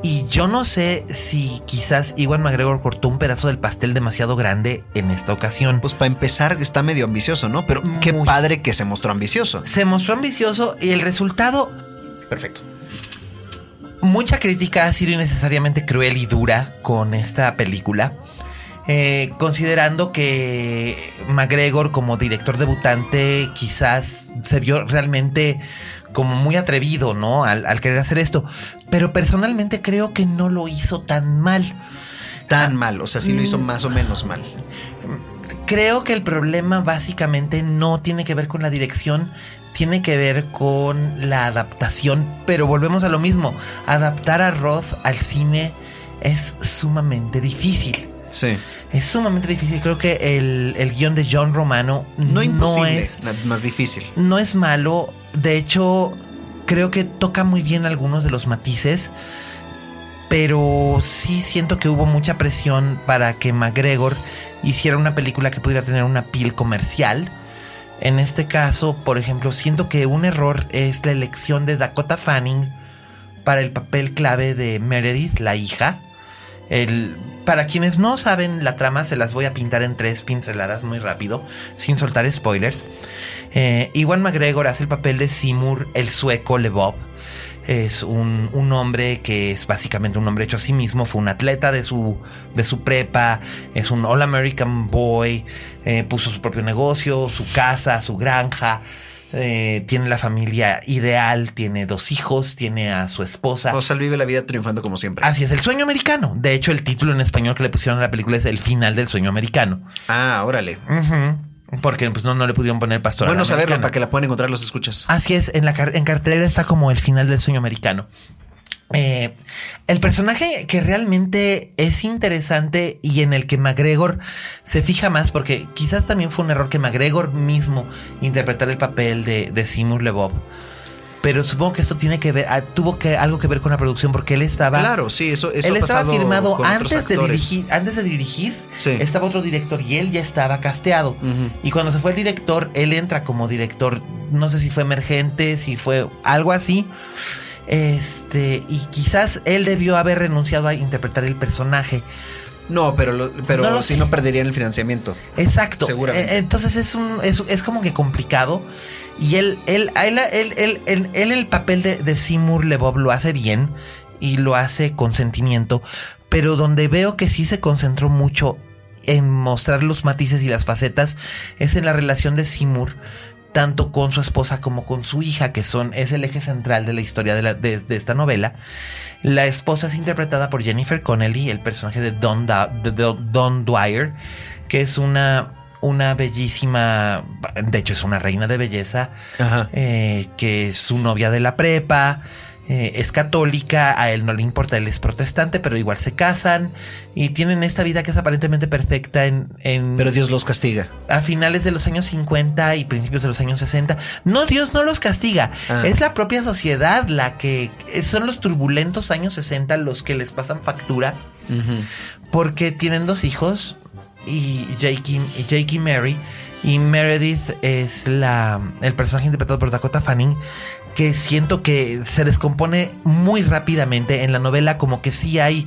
Y yo no sé si quizás Iwan McGregor cortó un pedazo del pastel demasiado grande en esta ocasión. Pues para empezar está medio ambicioso, ¿no? Pero qué padre que se mostró ambicioso. Se mostró ambicioso y el resultado... Perfecto. Mucha crítica ha sido innecesariamente cruel y dura con esta película. Eh, considerando que McGregor como director debutante quizás se vio realmente como muy atrevido, ¿no? Al, querer hacer esto. Pero personalmente creo que no lo hizo tan mal. Tan mal, o sea, sí lo hizo mm. más o menos mal. Creo que el problema básicamente no tiene que ver con la dirección, tiene que ver con la adaptación, pero volvemos a lo mismo, adaptar a Roth al cine es sumamente difícil. Sí. Es sumamente difícil. Creo que el, el guion de John Romano no, no es más difícil. No es malo. De hecho, creo que toca muy bien algunos de los matices. Pero sí siento que hubo mucha presión para que McGregor hiciera una película que pudiera tener una piel comercial. En este caso, por ejemplo, siento que un error es la elección de Dakota Fanning para el papel clave de Meredith, la hija. Para quienes no saben la trama, se las voy a pintar en tres pinceladas muy rápido, sin soltar spoilers. Eh, Iwan McGregor hace el papel de Seymour, el sueco Lebob. Es un, hombre que es básicamente un hombre hecho a sí mismo. Fue un atleta de su, de su prepa. Es un All American Boy. Eh, puso su propio negocio, su casa, su granja. Eh, tiene la familia ideal, tiene dos hijos, tiene a su esposa. O sea, vive la vida triunfando como siempre. Así es, el sueño americano. De hecho, el título en español que le pusieron a la película es El final del sueño americano. Ah, órale. Porque pues no, no le pudieron poner pastor. Bueno saberlo para que la puedan encontrar los escuchas. Así es, en la en cartelera está como el final del sueño americano. Eh, el personaje que realmente es interesante y en el que McGregor se fija más, porque quizás también fue un error que McGregor mismo interpretar el papel de, de Seymour Lebob. Pero supongo que esto tiene que ver, ah, tuvo que algo que ver con la producción porque él estaba. Claro, sí, eso, Él estaba firmado antes de dirigir, antes de dirigir. Estaba otro director y él ya estaba casteado. Y cuando se fue el director, él entra como director. No sé si fue emergente, si fue algo así. Este, y quizás él debió haber renunciado a interpretar el personaje. No, pero, pero si no perderían el financiamiento. Exacto. Seguramente. E, entonces es un, es, como que complicado. Y él, él, él, él, él, el papel de, de Seymour Lebob lo hace bien y lo hace con sentimiento. Pero donde veo que sí se concentró mucho en mostrar los matices y las facetas es en la relación de Seymour tanto con su esposa como con su hija, que son, es el eje central de la historia de, esta novela. La esposa es interpretada por Jennifer Connelly, el personaje de Don, Don Dwyer, que es una, una bellísima, de hecho es una reina de belleza, eh, que es su novia de la prepa. Eh, es católica, a él no le importa, él es protestante, pero igual se casan y tienen esta vida que es aparentemente perfecta en... pero Dios los castiga. A finales de los años 50 y principios de los años 60. No, Dios no los castiga. Ah. Es la propia sociedad la que... Son los turbulentos años 60 los que les pasan factura. Porque tienen dos hijos y Jake y, Jake y Mary. Y Meredith es la, el personaje interpretado por Dakota Fanning, que siento que se descompone muy rápidamente en la novela, como que sí hay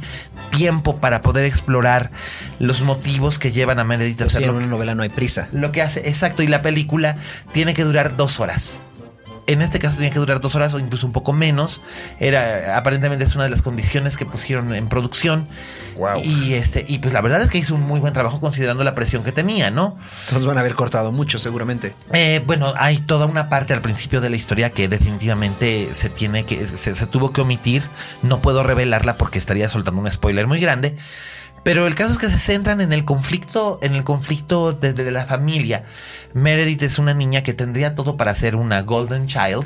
tiempo para poder explorar los motivos que llevan a Meredith a hacerlo. en una novela no hay prisa. Lo que hace, exacto, y la película tiene que durar dos horas. En este caso tiene que durar dos horas o incluso un poco menos. Era, aparentemente es una de las condiciones que pusieron en producción. Wow. Y este, y pues la verdad es que hizo un muy buen trabajo considerando la presión que tenía, ¿no? Entonces van a haber cortado mucho, seguramente. Eh, bueno, hay toda una parte al principio de la historia que definitivamente se tiene que, se, tuvo que omitir. No puedo revelarla porque estaría soltando un spoiler muy grande. Pero el caso es que se centran en el conflicto, en el conflicto de, de, la familia. Meredith es una niña que tendría todo para ser una golden child,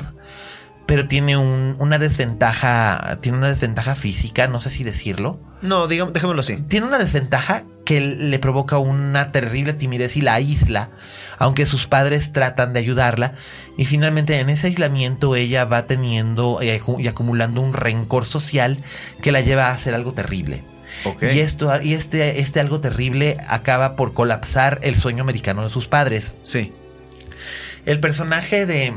pero tiene una desventaja, tiene una desventaja física, no sé si decirlo. No, digamos, dejémoslo así. Tiene una desventaja que le provoca una terrible timidez y la aísla, aunque sus padres tratan de ayudarla. Y finalmente en ese aislamiento ella va teniendo y acumulando un rencor social que la lleva a hacer algo terrible. Y esto, y este, este algo terrible acaba por colapsar el sueño americano de sus padres. Sí. El personaje de,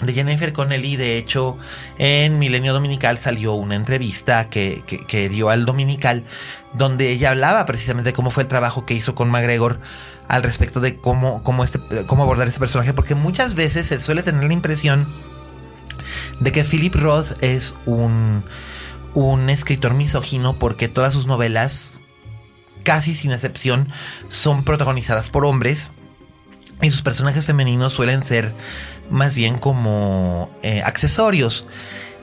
de Jennifer Connelly. De hecho, en Milenio Dominical salió una entrevista que, dio al Dominical, donde ella hablaba precisamente de cómo fue el trabajo que hizo con McGregor al respecto de cómo, cómo, este, cómo abordar este personaje, porque muchas veces se suele tener la impresión de que Philip Roth es un, un escritor misógino porque todas sus novelas, casi sin excepción, son protagonizadas por hombres y sus personajes femeninos suelen ser más bien como eh, accesorios.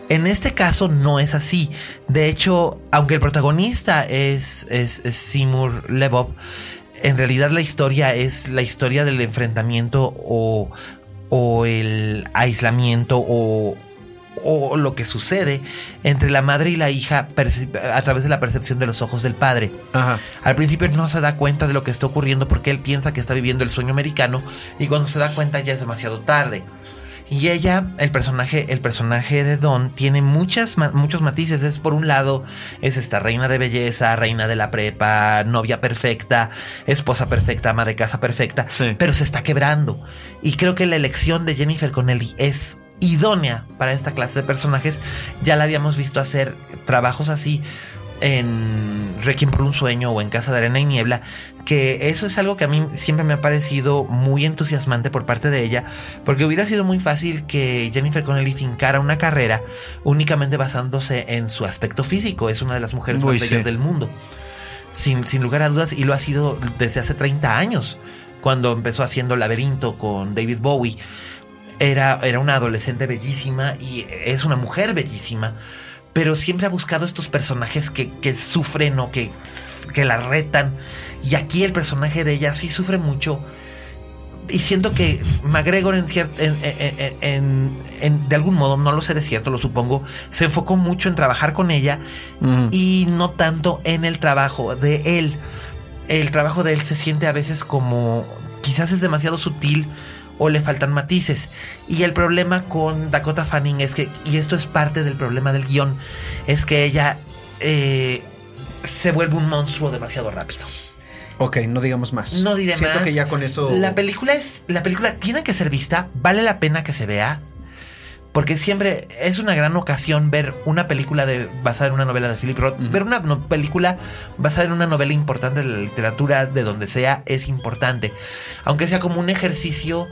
En este caso no es así. De hecho, aunque el protagonista es, es, Seymour Lebov, en realidad la historia es la historia del enfrentamiento o, o el aislamiento o, o lo que sucede entre la madre y la hija a través de la percepción de los ojos del padre. Al principio no se da cuenta de lo que está ocurriendo porque él piensa que está viviendo el sueño americano y cuando se da cuenta ya es demasiado tarde. Y ella, el personaje, el personaje de Don, tiene muchas, muchos matices. Es por un lado, es esta reina de belleza, reina de la prepa, novia perfecta, esposa perfecta, ama de casa perfecta, pero se está quebrando. Y creo que la elección de Jennifer Connelly es idónea para esta clase de personajes. Ya la habíamos visto hacer trabajos así en Requiem por un sueño o en Casa de Arena y Niebla, que eso es algo que a mí siempre me ha parecido muy entusiasmante por parte de ella, porque hubiera sido muy fácil que Jennifer Connelly fincara una carrera únicamente basándose en su aspecto físico. Es una de las mujeres más bellas del mundo, sin, sin lugar a dudas, y lo ha sido desde hace 30 años, cuando empezó haciendo Laberinto con David Bowie era, era una adolescente bellísima y es una mujer bellísima, pero siempre ha buscado estos personajes que, sufren o que, que la retan. Y aquí el personaje de ella sí sufre mucho. Y siento que McGregor en, en, en, de algún modo, no lo sé de cierto, lo supongo, se enfocó mucho en trabajar con ella y no tanto en el trabajo de él. El trabajo de él se siente a veces como quizás es demasiado sutil o le faltan matices. Y el problema con Dakota Fanning es que, y esto es parte del problema del guion, es que ella eh, se vuelve un monstruo demasiado rápido. Ok, no digamos más. No diré Siento que ya con eso. La película es. La película tiene que ser vista. Vale la pena que se vea. Porque siempre es una gran ocasión ver una película de, basada en una novela de Philip Roth. Ver una película basada en una novela importante de la literatura, de donde sea, es importante. Aunque sea como un ejercicio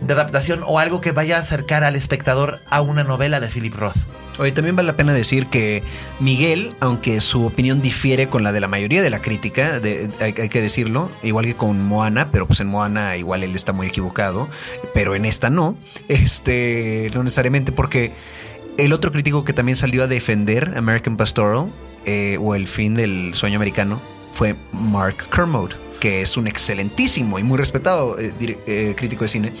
de adaptación o algo que vaya a acercar al espectador a una novela de Philip Roth. Oye, también vale la pena decir que Miguel, aunque su opinión difiere con la de la mayoría de la crítica, hay, que decirlo, igual que con Moana, pero pues en Moana igual él está muy equivocado, pero en esta no, este, no necesariamente porque el otro crítico que también salió a defender American Pastoral eh, o El fin del sueño americano fue Mark Kermode que es un excelentísimo y muy respetado eh, eh, crítico de cine.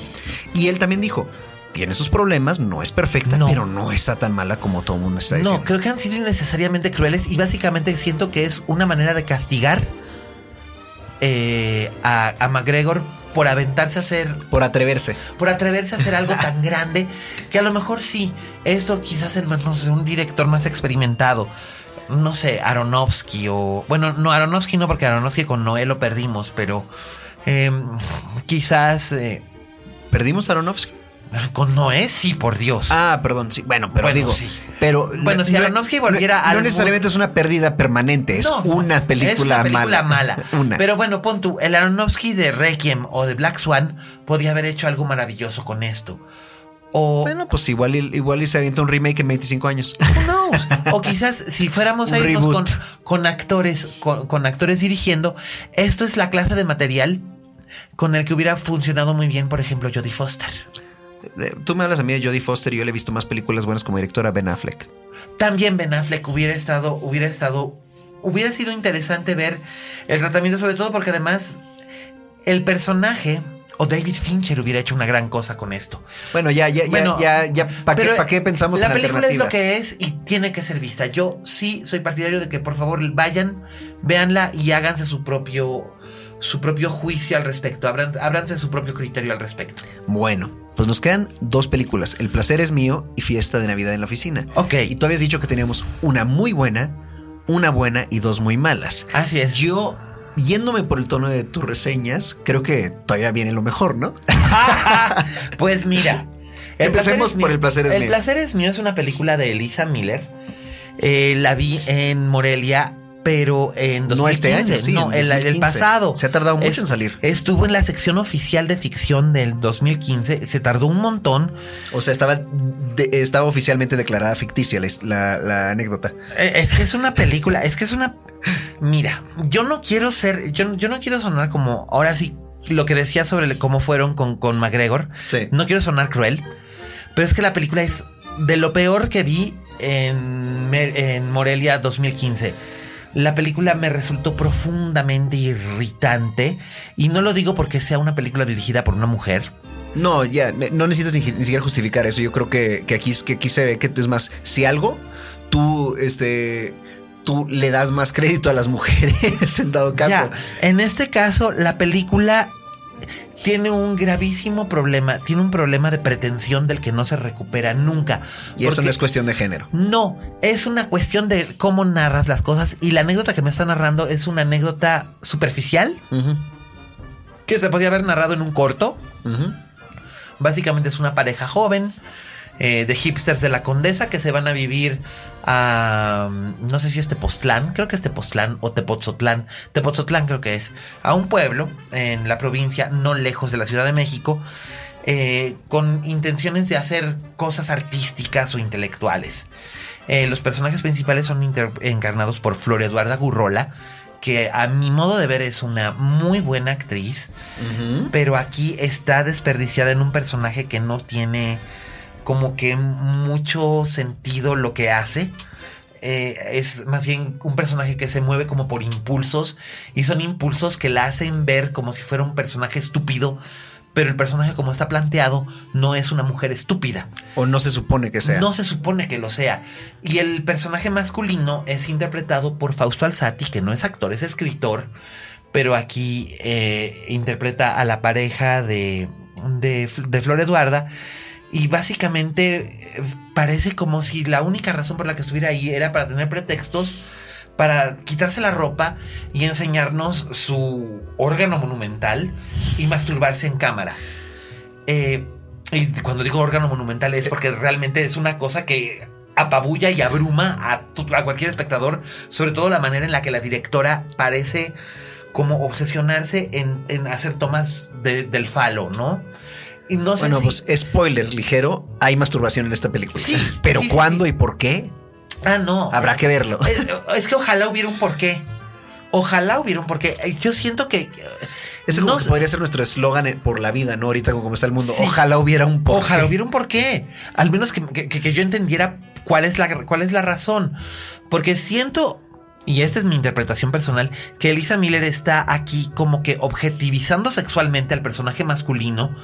Y él también dijo, tiene sus problemas, no es perfecta, pero no está tan mala como todo el mundo está diciendo. No, creo que han sido innecesariamente crueles y básicamente siento que es una manera de castigar eh, a, a McGregor por aventarse a hacer. Por atreverse. Por atreverse a hacer algo tan grande que a lo mejor sí, esto quizás en manos de un director más experimentado no sé, Aronofsky o... Bueno, no, Aronofsky no, porque Aronofsky con Noé lo perdimos, pero em, quizás... Eh, ¿Perdimos Aronofsky? Con Noé, sí, por Dios. Ah, perdón, sí. Bueno, pero digo. Sí. Pero. Bueno, si Aronofsky volviera a. No necesariamente es una pérdida permanente, es una película, es una película mala. Pero bueno, pon tú, el Aronofsky de Requiem o de Black Swan podía haber hecho algo maravilloso con esto. O, bueno, pues igual, igual y se avienta un remake en 25 años. No, o quizás si fuéramos a irnos con, con, actores, con, actores dirigiendo, esto es la clase de material con el que hubiera funcionado muy bien, por ejemplo, Jodie Foster. Tú me hablas a mí de Jodie Foster y yo le he visto más películas buenas como directora Ben Affleck. También Ben Affleck hubiera estado, hubiera estado, hubiera sido interesante ver el tratamiento, sobre todo porque además el personaje o David Fincher hubiera hecho una gran cosa con esto. Bueno, ya, ya, ya, ya, ya ¿para qué, pensamos la película es lo que es y tiene que ser vista. Yo sí soy partidario de que por favor vayan, véanla y háganse su propio su propio juicio al respecto, ábranse su propio criterio al respecto. Bueno, pues nos quedan dos películas, El placer es mío y Fiesta de Navidad en la oficina. Ok. Y tú habías dicho que teníamos una muy buena, una buena y dos muy malas. Así es. Yo yéndome por el tono de tus reseñas, creo que todavía viene lo mejor, ¿no? pues mira. Empecemos por El placer es mío. El placer es mío es una película de Elisa Miller. Eh, la vi en Morelia pero en 2015, no este año, no, el, pasado. Se ha tardado mucho en salir. Estuvo en la sección oficial de ficción del 2015, se tardó un montón. O sea, estaba, estaba oficialmente declarada ficticia la, anécdota. Eh, es que es una película, es que es una... Mira, yo no quiero ser, yo, yo no quiero sonar como, ahora sí, lo que decía sobre cómo fueron con, con McGregor. Sí. No quiero sonar cruel, pero es que la película es de lo peor que vi en, en Morelia 2015 la película me resultó profundamente irritante y no lo digo porque sea una película dirigida por una mujer. No, ya, no necesitas ni, siquiera justificar eso. Yo creo que, aquí, que aquí se ve que es más, si algo, tú, este, tú le das más crédito a las mujeres en dado caso. en este caso, la película tiene un gravísimo problema, tiene un problema de pretensión del que no se recupera nunca. Y eso no es cuestión de género. No, es una cuestión de cómo narras las cosas y la anécdota que me está narrando es una anécdota superficial que se podía haber narrado en un corto. Básicamente es una pareja joven eh, de hipsters de la Condesa que se van a vivir a, no sé si es Tepoztlán, creo que es Tepoztlán o Tepoztlán, Tepoztlán creo que es, a un pueblo en la provincia no lejos de la Ciudad de México, eh, con intenciones de hacer cosas artísticas o intelectuales. Eh, los personajes principales son encarnados por Flor Eduarda Gurrola, que a mi modo de ver es una muy buena actriz, pero aquí está desperdiciada en un personaje que no tiene como que mucho sentido lo que hace. Eh, es más bien un personaje que se mueve como por impulsos y son impulsos que la hacen ver como si fuera un personaje estúpido, pero el personaje como está planteado no es una mujer estúpida. O no se supone que sea. No se supone que lo sea. Y el personaje masculino es interpretado por Fausto Alzati, que no es actor, es escritor, pero aquí eh, interpreta a la pareja de, de, de Flor Eduarda y básicamente eh, parece como si la única razón por la que estuviera ahí era para tener pretextos para quitarse la ropa y enseñarnos su órgano monumental y masturbarse en cámara. Eh, y cuando digo órgano monumental es porque realmente es una cosa que apabulla y abruma a, a cualquier espectador, sobre todo la manera en la que la directora parece como obsesionarse en, hacer tomas del falo, ¿no? Bueno, pues spoiler ligero, hay masturbación en esta película. Sí, Pero ¿cuándo y por qué? Ah, no. Habrá que verlo. Es, que ojalá hubiera un porqué. Ojalá hubiera un porqué. Yo siento que. Eso no, podría ser nuestro eslogan por la vida, ¿no? Ahorita como está el mundo. Ojalá hubiera un porqué. Ojalá hubiera un porqué. Al menos que, que, yo entendiera cuál es, la, cuál es la razón. Porque siento y esta es mi interpretación personal, que Elisa Miller está aquí como que objetivizando sexualmente al personaje masculino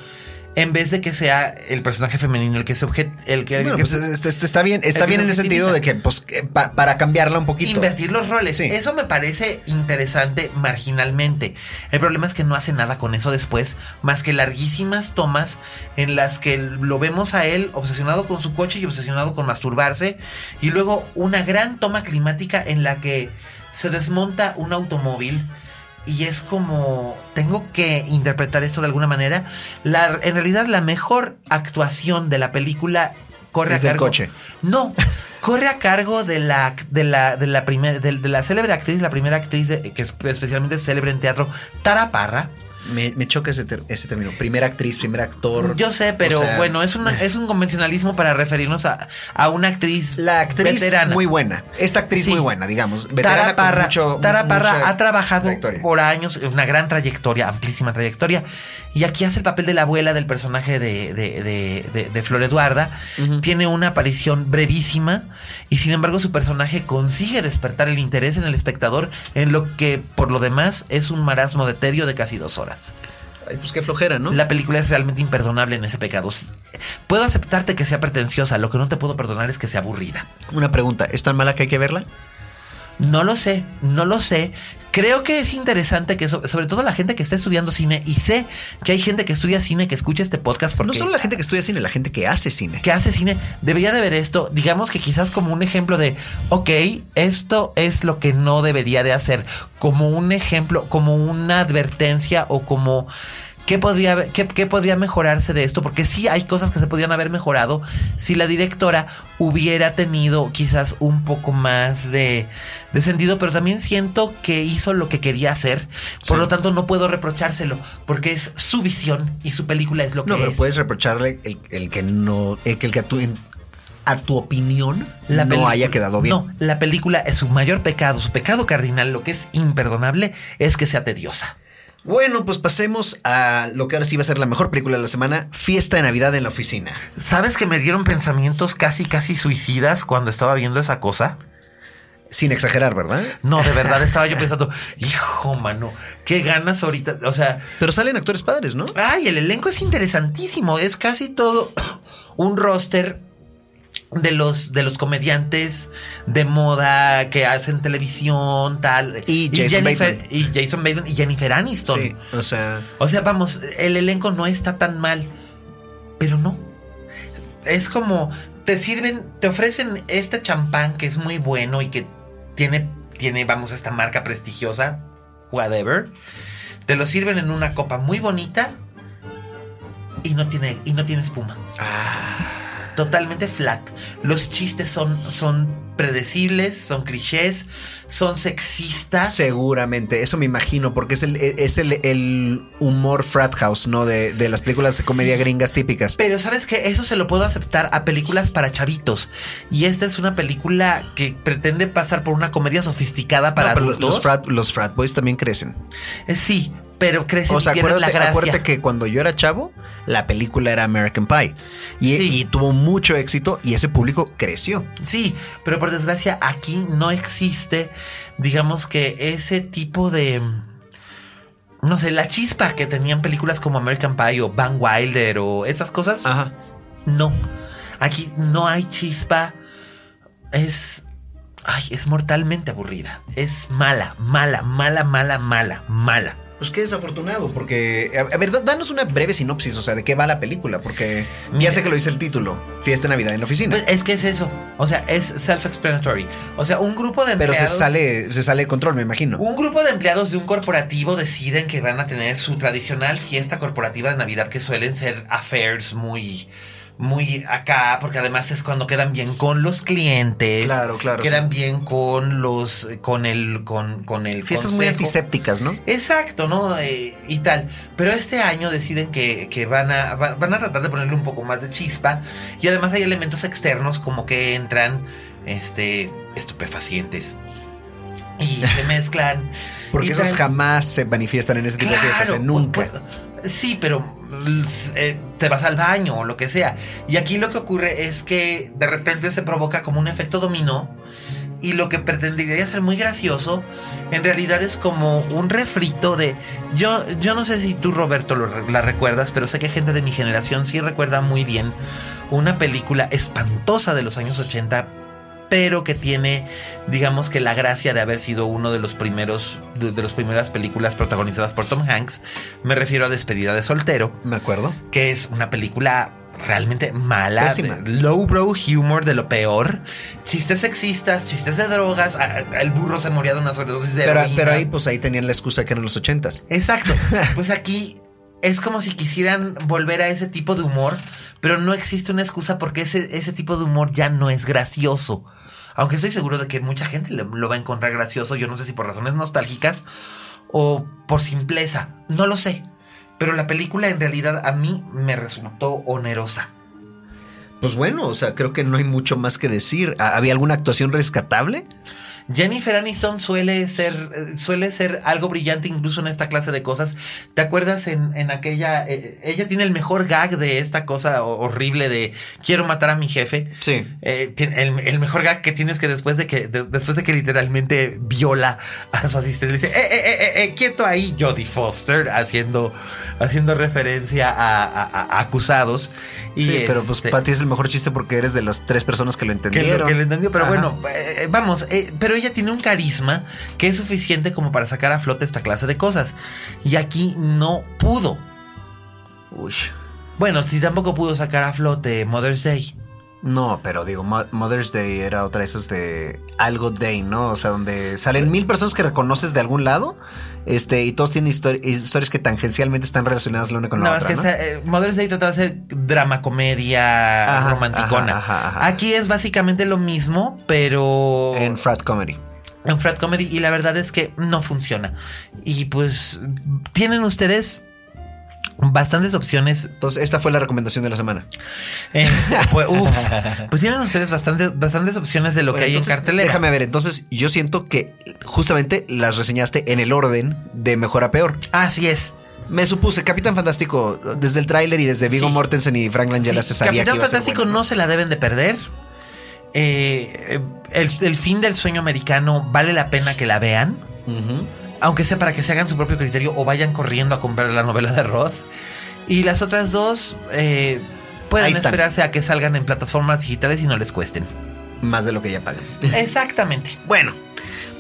en vez de que sea el personaje femenino el que se objeto. El que, pues, este, este está bien, está bien en el sentido de que, pues, para cambiarla un poquito. Invertir los roles. Eso me parece interesante marginalmente. El problema es que no hace nada con eso después, más que larguísimas tomas en las que lo vemos a él obsesionado con su coche y obsesionado con masturbarse. Y luego una gran toma climática en la que se desmonta un automóvil y es como tengo que interpretar esto de alguna manera. La, en realidad la mejor actuación de la película corre a cargo. coche. No, corre a cargo de la de la de la primera de, la célebre actriz, la primera actriz que es especialmente célebre en teatro, Tara Parra. Me, choca ese, ese, término. Primera actriz, primer actor. Yo sé, pero bueno, es, una, es un convencionalismo para referirnos a, a una actriz. La actriz veterana. muy buena. Esta actriz muy buena, digamos. Tara Parra, Tara Parra ha trabajado por años, una gran trayectoria, amplísima trayectoria. Y aquí hace el papel de la abuela del personaje de, de, de, Flor Eduarda. Tiene una aparición brevísima y sin embargo su personaje consigue despertar el interés en el espectador en lo que por lo demás es un marasmo de tedio de casi dos horas. Ay, pues qué flojera, ¿no? La película es realmente imperdonable en ese pecado. Puedo aceptarte que sea pretenciosa, lo que no te puedo perdonar es que sea aburrida. Una pregunta, ¿es tan mala que hay que verla? No lo sé, no lo sé. Creo que es interesante que sobre todo la gente que está estudiando cine y sé que hay gente que estudia cine que escucha este podcast porque no solo la gente que estudia cine, la gente que hace cine. Que hace cine debería de ver esto, digamos que quizás como un ejemplo de, ok, esto es lo que no debería de hacer, como un ejemplo, como una advertencia o como ¿Qué podría, qué, podría mejorarse de esto? Porque sí hay cosas que se podrían haber mejorado si la directora hubiera tenido quizás un poco más de, sentido, pero también siento que hizo lo que quería hacer. Por lo tanto, no puedo reprochárselo, porque es su visión y su película es lo que es. No, pero puedes reprocharle el, que no, el, que a tu, a tu opinión la no haya quedado bien. No, la película es su mayor pecado, su pecado cardinal, lo que es imperdonable es que sea tediosa. Bueno, pues pasemos a lo que ahora sí va a ser la mejor película de la semana, Fiesta de Navidad en la oficina. ¿Sabes que me dieron pensamientos casi, casi suicidas cuando estaba viendo esa cosa? Sin exagerar, ¿verdad? No, de verdad estaba yo pensando, hijo, mano, qué ganas ahorita. O sea. Pero salen actores padres, ¿no? Ay, el elenco es interesantísimo. Es casi todo un roster de los de los comediantes de moda que hacen televisión tal y, Jason Jennifer y Jason Bateman y Jennifer Aniston sí, o sea o sea vamos el elenco no está tan mal pero no es como te sirven te ofrecen este champán que es muy bueno y que tiene tiene vamos esta marca prestigiosa whatever te lo sirven en una copa muy bonita y no tiene y no tiene espuma ah totalmente flat. Los chistes son, son predecibles, son clichés, son sexistas. Seguramente, eso me imagino, porque es el, es el, humor frat house, ¿no? De, las películas de comedia gringas típicas. Pero sabes que eso se lo puedo aceptar a películas para chavitos. Y esta es una película que pretende pasar por una comedia sofisticada para adultos. Los frat, los frat boys también crecen. Eh, sí, pero crecen o sea, y acuérdate, la gracia. acuérdate que cuando yo era chavo, la película era American Pie. Y, tuvo mucho éxito y ese público creció. Sí, pero por desgracia aquí no existe, digamos que ese tipo de... No sé, la chispa que tenían películas como American Pie o Van Wilder o esas cosas. Ajá. No. Aquí no hay chispa. Es ay, es mortalmente aburrida. Es mala, mala, mala, mala, mala, mala. Pues qué desafortunado, porque, a, ver, danos una breve sinopsis, o sea, de qué va la película, porque ya sé que lo dice el título, Fiesta de Navidad en la oficina. Pues es que es eso, o sea, es self-explanatory. O sea, un grupo de empleados... Pero se sale, se sale de control, me imagino. Un grupo de empleados de un corporativo deciden que van a tener su tradicional fiesta corporativa de Navidad, que suelen ser affairs muy muy acá, porque además es cuando quedan bien con los clientes. Claro, claro. Quedan bien con los, con el, con, con el. Fiestas muy antisépticas, ¿no? Exacto, ¿no? Eh, y tal. Pero este año deciden que, que van, a, van a tratar de ponerle un poco más de chispa. Y además hay elementos externos como que entran, este, estupefacientes. Y se mezclan. Porque esos jamás se manifiestan en ese tipo de fiestas, nunca. Sí, pero eh, te vas al baño o lo que sea. Y aquí lo que ocurre es que de repente se provoca como un efecto dominó. Y lo que pretendería ser muy gracioso, en realidad es como un refrito de. Yo, yo no sé si tú, Roberto, la recuerdas, pero sé que gente de mi generación sí recuerda muy bien una película espantosa de los años 80 pero que tiene, digamos que la gracia de haber sido uno de los primeros, de, las primeras películas protagonizadas por Tom Hanks. Me refiero a Despedida de Soltero. Me acuerdo. Que es una película realmente mala, low bro humor de lo peor, chistes sexistas, chistes de drogas, el burro se moría de una sobredosis de pero, pero ahí pues ahí tenían la excusa que eran los ochentas. Exacto. pues aquí es como si quisieran volver a ese tipo de humor, pero no existe una excusa porque ese, ese tipo de humor ya no es gracioso. Aunque estoy seguro de que mucha gente lo, va a encontrar gracioso. Yo no sé si por razones nostálgicas o por simpleza. No lo sé. pero la película en realidad a mí me resultó onerosa. Pues bueno, o sea, creo que no hay mucho más que decir. ¿Había alguna actuación rescatable? Jennifer Aniston suele ser, eh, suele ser algo brillante incluso en esta clase de cosas. ¿Te acuerdas en, aquella? Eh, ella tiene el mejor gag de esta cosa horrible de quiero matar a mi jefe. Sí. Eh, el, mejor gag que tienes que después de que después de que literalmente viola a su asistente le dice eh, eh, eh, quieto ahí Jodie Foster haciendo haciendo referencia a, acusados. Y sí, pero pues este para ti es el mejor chiste porque eres de las tres personas que lo entendieron. Que lo, entendió, pero bueno, vamos, pero ella tiene un carisma que es suficiente como para sacar a flote esta clase de cosas. Y aquí no pudo. Uy. Bueno, si tampoco pudo sacar a flote Mother's Day. No, pero digo, Mother's Day era otra de esas de algo day, ¿no? O sea, donde salen mil personas que reconoces de algún lado, este, y todos tienen historias que tangencialmente están relacionadas la una con la otra. ¿no? Eh, Mother's Day trataba de ser drama, comedia, romanticona. Aquí es básicamente lo mismo, pero. En frat comedy en frat comedy y la verdad es que no funciona. Y pues tienen ustedes bastantes opciones. Entonces, esta fue la recomendación de la semana. Este, pues tienen ustedes bastantes, bastantes opciones de lo que hay en cartelera. Déjame ver, entonces yo siento que justamente las reseñaste en el orden de mejor a peor. Así es. Me supuse, Capitán Fantástico, desde el tráiler y desde Vigo Mortensen y Frank Langella se sabía Capitán Fantástico no se la deben de perder. Eh, el, fin del sueño americano vale la pena que la vean. Aunque sea para que se hagan su propio criterio o vayan corriendo a comprar la novela de Roth. Y las otras dos eh, pueden esperarse a que salgan en plataformas digitales y no les cuesten. Más de lo que ya pagan. Exactamente. bueno,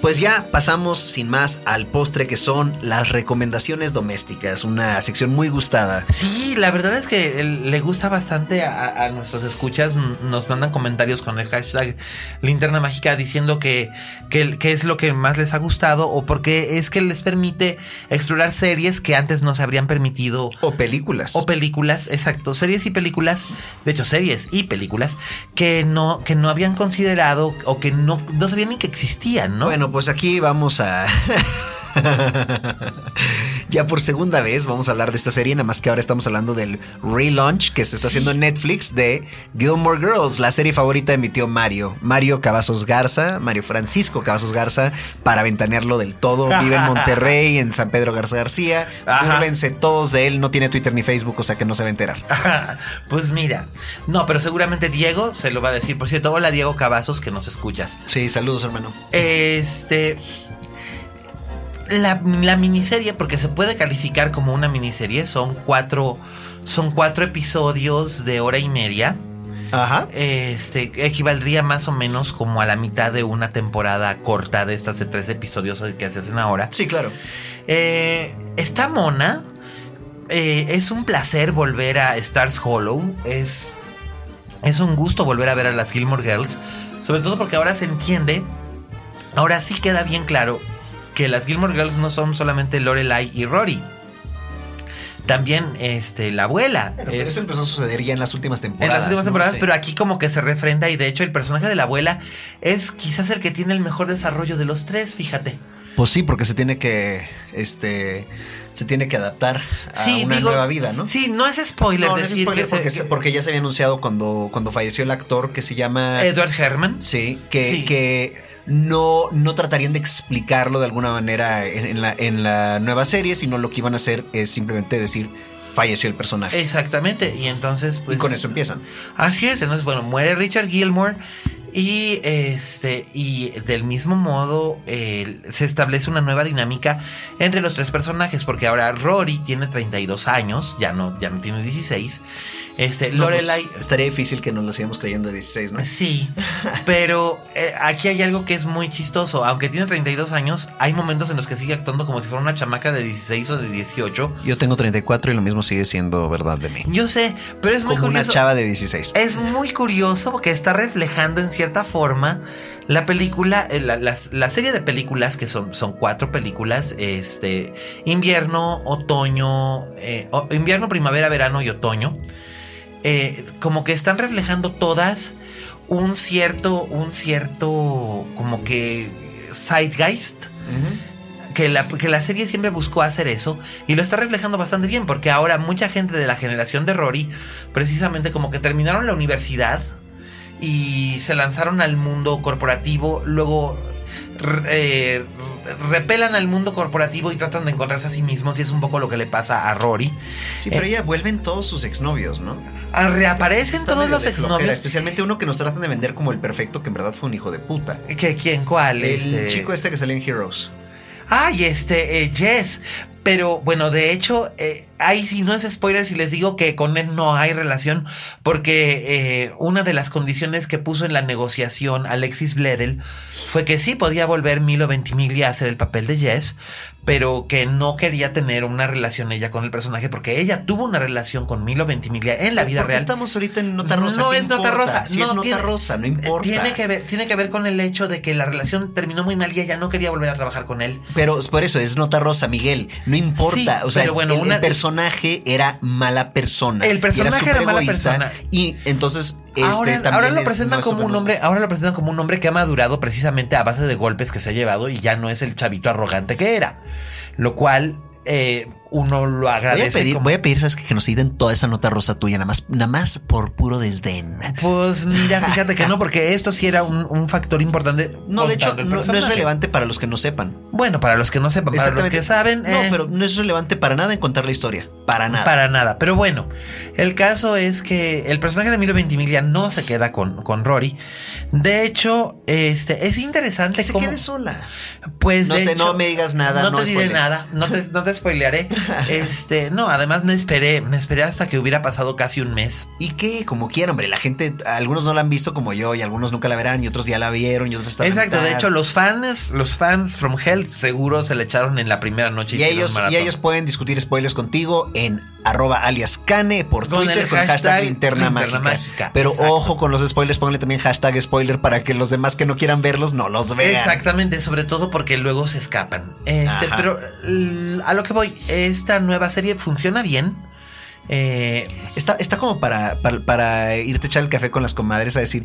pues ya pasamos sin más al postre que son las recomendaciones domésticas, una sección muy gustada. Sí, la verdad es que le gusta bastante a, nuestros escuchas, nos mandan comentarios con el hashtag linterna mágica diciendo que, que, es lo que más les ha gustado o porque es que les permite explorar series que antes no se habrían permitido. O películas. O películas, exacto, series y películas, de hecho series y películas que no, que no habían considerado o que no, no sabían ni que existían, ¿no? Bueno, pues aquí vamos a... ya por segunda vez vamos a hablar de esta serie, nada más que ahora estamos hablando del relaunch que se está haciendo en Netflix de Gilmore Girls, la serie favorita de mi tío Mario. Mario Cavazos Garza, Mario Francisco Cavazos Garza, para ventanearlo del todo. Vive en Monterrey, en San Pedro Garza García. Búrlense todos de él, no tiene Twitter ni Facebook, o sea que no se va a enterar. Pues mira, no, pero seguramente Diego se lo va a decir. Por cierto, hola Diego Cavazos, que nos escuchas. Sí, saludos hermano. Este la, miniserie, porque se puede calificar como una miniserie, son cuatro, son cuatro episodios de hora y media. Ajá. Este equivaldría más o menos como a la mitad de una temporada corta de estas de tres episodios que se hacen ahora. Sí, claro. Eh, está mona. Eh, es un placer volver a Stars Hollow. Es, es un gusto volver a ver a las Gilmore Girls. Sobre todo porque ahora se entiende. Ahora sí queda bien claro que las Gilmore Girls no son solamente Lorelai y Rory. También este, la abuela. eso empezó a suceder ya en las últimas temporadas. En las últimas temporadas, pero aquí como que se refrenda y de hecho el personaje de la abuela es quizás el que tiene el mejor desarrollo de los tres, fíjate. Pues sí, porque se tiene que, este, se tiene que adaptar a una nueva vida, ¿no? Sí, no es spoiler decir porque, ya se había anunciado cuando, cuando falleció el actor que se llama Edward Herman. Sí, que, que no, no tratarían de explicarlo de alguna manera en, la, en la nueva serie, sino lo que iban a hacer es simplemente decir falleció el personaje. Exactamente, y entonces pues... Y con eso empiezan. Así es, entonces bueno, muere Richard Gilmore y este y del mismo modo se establece una nueva dinámica entre los tres personajes porque ahora Rory tiene 32 años, ya no ya no tiene 16 este, Lorelai. Pues, estaría difícil que nos lo sigamos creyendo de 16, ¿no? Sí. pero eh, aquí hay algo que es muy chistoso. Aunque tiene 32 años, hay momentos en los que sigue actuando como si fuera una chamaca de 16 o de 18. Yo tengo 34 y lo mismo sigue siendo verdad de mí. Yo sé, pero es muy como curioso. una chava de 16. Es muy curioso porque está reflejando en cierta forma la película, eh, la, serie de películas, que son, son cuatro películas, este, invierno, otoño, eh, invierno, primavera, verano y otoño. Eh, como que están reflejando todas un cierto, un cierto, como que zeitgeist. que la, que la serie siempre buscó hacer eso y lo está reflejando bastante bien porque ahora mucha gente de la generación de Rory precisamente como que terminaron la universidad y se lanzaron al mundo corporativo, luego eh, repelan al mundo corporativo y tratan de encontrarse a sí mismos y es un poco lo que le pasa a Rory. Sí, pero ya vuelven todos sus exnovios, ¿no? Ah, reaparecen todos los exnovios. Especialmente uno que nos tratan de vender como el perfecto, que en verdad fue un hijo de puta. ¿Qué, ¿Quién? ¿Cuál? El este... chico este que salió en Heroes. Ay, este, eh, Jess. Pero bueno, de hecho, eh, ahí sí no es spoiler si les digo que con él no hay relación, porque eh, una de las condiciones que puso en la negociación Alexis Bledel fue que sí podía volver Milo Ventimiglia a hacer el papel de Jess, pero que no quería tener una relación ella con el personaje porque ella tuvo una relación con Milo Ventimiglia en la vida real. estamos ahorita en Nota Rosa? No es Nota Rosa. no, es Nota Rosa, no importa. Tiene que, ver, tiene que ver con el hecho de que la relación terminó muy mal y ella no quería volver a trabajar con él. Pero por eso es Nota Rosa, Miguel. No importa. o sea, pero bueno, el, personaje era mala persona. El personaje era, mala persona. Y entonces este, ahora, ahora lo presentan como un hombre, ahora lo presentan como un hombre que ha madurado precisamente a base de golpes que se ha llevado y ya no es el chavito arrogante que era. Lo cual eh, uno lo agradece. Voy a pedir, ¿sabes Que nos den toda esa nota rosa tuya, nada más, nada más por puro desdén. Pues mira, fíjate que no, porque esto sí era un, factor importante. No, de hecho, no, es relevante para los que no sepan. Bueno, para los que no sepan, para los que saben. No, eh, pero no es relevante para nada en contar la historia. Para nada. Para nada. Pero bueno, el caso es que el personaje de Milo Ventimiglia no se queda con, con Rory. De hecho, este es interesante. Que se quede sola. Pues no sé, no me digas nada. No, te diré nada. No te, no te spoilearé. este, no, además me esperé, me esperé hasta que hubiera pasado casi un mes. ¿Y qué? Como quiera, hombre. La gente, algunos no la han visto como yo y algunos nunca la verán y otros ya la vieron y otros están. Exacto, de hecho, los fans, los fans from Hell seguro se le echaron en la primera noche. Y, ellos, y ellos pueden discutir spoilers contigo en arroba alias Cane por Twitter con, hashtag, linterna, mágica. Pero ojo con los spoilers, pónganle también hashtag spoiler para que los demás que no quieran verlos no los vean. Exactamente, sobre todo porque luego se escapan. Este, pero a lo que voy, esta nueva serie funciona bien. Eh, está, está como para, para, irte a echar el café con las comadres a decir.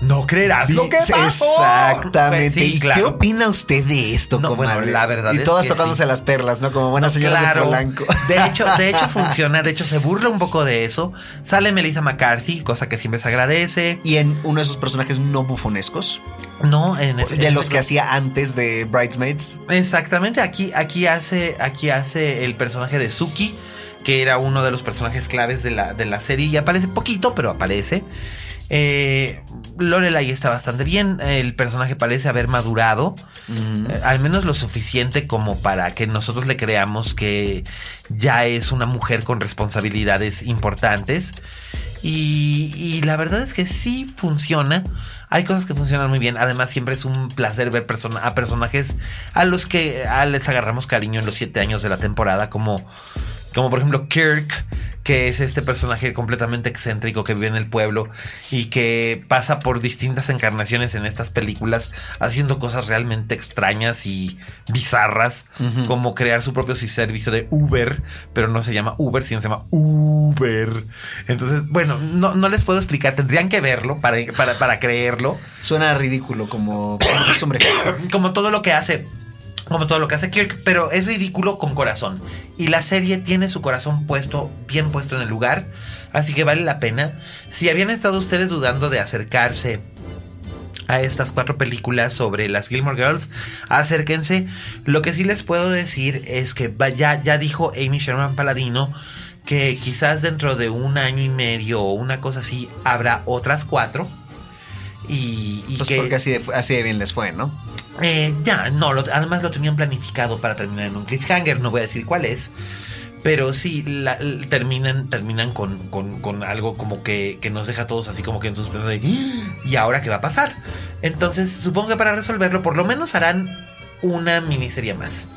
No creerás lo que pasó. Exactamente. Pues ¿Qué opina usted de esto, no, Bueno, la verdad. Y todas tocándose las perlas, ¿no? Como buenas señoras de Polanco. De hecho, de hecho funciona. De hecho, se burla un poco de eso. Sale Melissa McCarthy, cosa que siempre se agradece. Y en uno de sus personajes no bufonescos. No, en de los que hacía antes de Bridesmaids. Exactamente. Aquí, aquí hace, aquí hace el personaje de Suki, que era uno de los personajes claves de la, de la serie. Y aparece poquito, pero aparece. Eh, Lorelai está bastante bien. El personaje parece haber madurado. Eh, al menos lo suficiente como para que nosotros le creamos que ya es una mujer con responsabilidades importantes. Y, la verdad es que sí funciona. Hay cosas que funcionan muy bien. Además, siempre es un placer ver a personajes a los que les agarramos cariño en los siete años de la temporada, como como por ejemplo Kirk, que es este personaje completamente excéntrico que vive en el pueblo y que pasa por distintas encarnaciones en estas películas haciendo cosas realmente extrañas y bizarras, como crear su propio servicio de Uber, pero no se llama Uber, sino se llama Uber. Entonces, bueno, no, no les puedo explicar, tendrían que verlo para, para, para creerlo. Suena ridículo como, como todo lo que hace como todo lo que hace Kirk, pero es ridículo con corazón. Y la serie tiene su corazón puesto, bien puesto en el lugar, así que vale la pena. Si habían estado ustedes dudando de acercarse a estas cuatro películas sobre las Gilmore Girls, acérquense. Lo que sí les puedo decir es que ya, ya dijo Amy Sherman Paladino que quizás dentro de un año y medio o una cosa así habrá otras cuatro. Y, pues que, porque así de, así de bien les fue, ¿no? Eh, ya, no, además lo tenían planificado para terminar en un cliffhanger, no voy a decir cuál es. Pero sí, terminan, terminan con, con, algo como que, que, nos deja a todos así como que en suspenso de ¿y ahora qué va a pasar? Entonces, supongo que para resolverlo, por lo menos harán una miniserie más.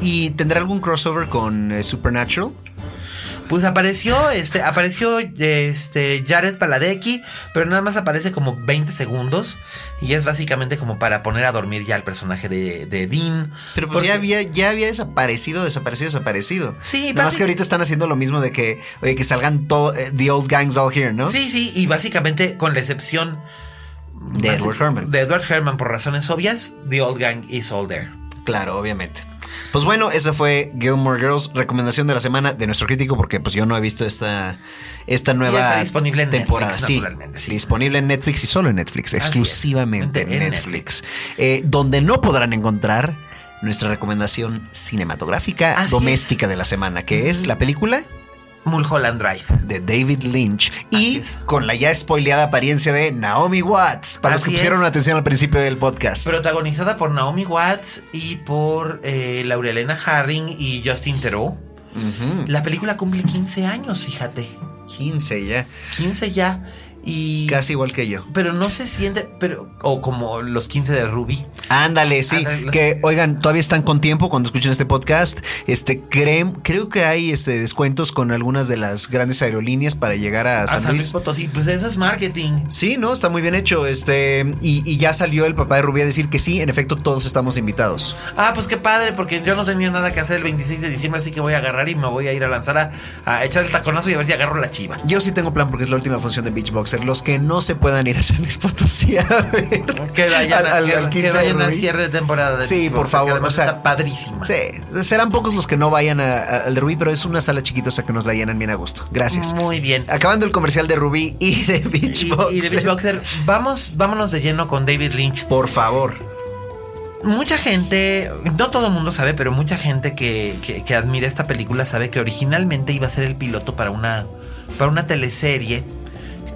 ¿Y tendrá algún crossover con eh, Supernatural? Pues apareció, este, apareció este Jared Paladecki, pero nada más aparece como 20 segundos. Y es básicamente como para poner a dormir ya al personaje de, Dean. Pero pues ya había, ya había desaparecido, desaparecido, desaparecido. Sí, Nada más que ahorita están haciendo lo mismo de que, que salgan todo, eh, The Old Gangs All Here, ¿no? Sí, sí, y básicamente con la excepción de Edward Herman. De Edward Herman, por razones obvias, The Old Gang is all there. Claro, obviamente. Pues bueno, esa fue Gilmore Girls, recomendación de la semana de nuestro crítico, porque pues yo no he visto esta, esta nueva disponible en temporada. Netflix, sí, disponible en Netflix y solo en Netflix, exclusivamente en Netflix. Eh, donde no podrán encontrar nuestra recomendación cinematográfica doméstica de la semana, que es la película Mulholland Drive. De David Lynch. y con la ya spoileada apariencia de Naomi Watts. Para los que pusieron atención al principio del podcast. Protagonizada por Naomi Watts y por eh, Laurelena Harring y Justin Theroux. La película cumple 15 años, fíjate. 15 ya. 15 ya. Y, Casi igual que yo. Pero no se siente, pero, o como los 15 de Ruby. Ándale, sí. que, oigan, todavía están con tiempo cuando escuchen este podcast. Este, creo, creo que hay este, descuentos con algunas de las grandes aerolíneas para llegar a, San, Luis. Potosí. Pues eso es marketing. Sí, no, está muy bien hecho. Este, y, ya salió el papá de Ruby a decir que sí, en efecto, todos estamos invitados. Ah, pues qué padre, porque yo no tenía nada que hacer el 26 de diciembre, así que voy a agarrar y me voy a ir a lanzar a, a echar el taconazo y a ver si agarro la chiva. Yo sí tengo plan porque es la última función de Beach Box los que no se puedan ir a San Luis Potosí a ver. Que vayan, al, al, que vayan al cierre de temporada. De sí, por favor. O sea, está padrísima. Sí, serán pocos los que no vayan al de Rubí, pero es una sala chiquita, o sea que nos la llenan bien a gusto. Gracias. Muy bien. Acabando el comercial de Rubí y de Beach Y, de Beach Boxer, vamos, vámonos de lleno con David Lynch. Por favor mucha gente, no todo el mundo sabe, pero mucha gente que, que, que, admira esta película sabe que originalmente iba a ser el piloto para una, para una teleserie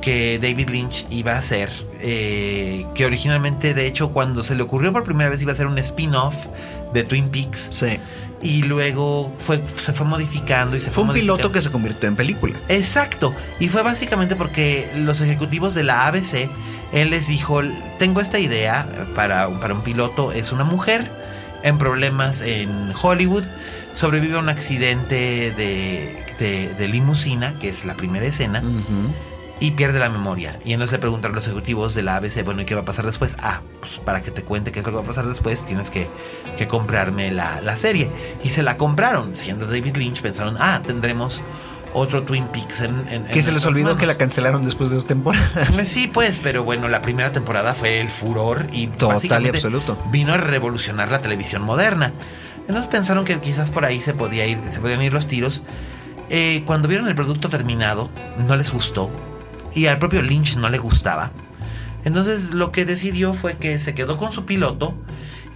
que David Lynch iba a hacer. Eh, que originalmente, de hecho, cuando se le ocurrió por primera vez iba a ser un spin-off de Twin Peaks. Sí. Y luego fue, se fue modificando y se fue, fue un piloto que se convirtió en película. Exacto. Y fue básicamente porque los ejecutivos de la ABC, él les dijo, tengo esta idea para, para un piloto, es una mujer en problemas en Hollywood, sobrevive a un accidente de, de, de limusina, que es la primera escena y pierde la memoria. Y entonces le preguntaron los ejecutivos de la ABC, bueno, ¿y qué va a pasar después? Ah, pues para que te cuente qué es lo que va a pasar después, tienes que, comprarme la, serie. Y se la compraron. Siendo David Lynch, pensaron, ah, tendremos otro Twin Peaks en... que se les olvidó que la cancelaron después de dos temporadas. Pues sí, pues, pero bueno, la primera temporada fue el furor y total y absoluto. Vino a revolucionar la televisión moderna. Entonces pensaron que quizás por ahí se podía ir, se podían ir los tiros. Eh, cuando vieron el producto terminado, no les gustó y al propio Lynch no le gustaba. Entonces lo que decidió fue que se quedó con su piloto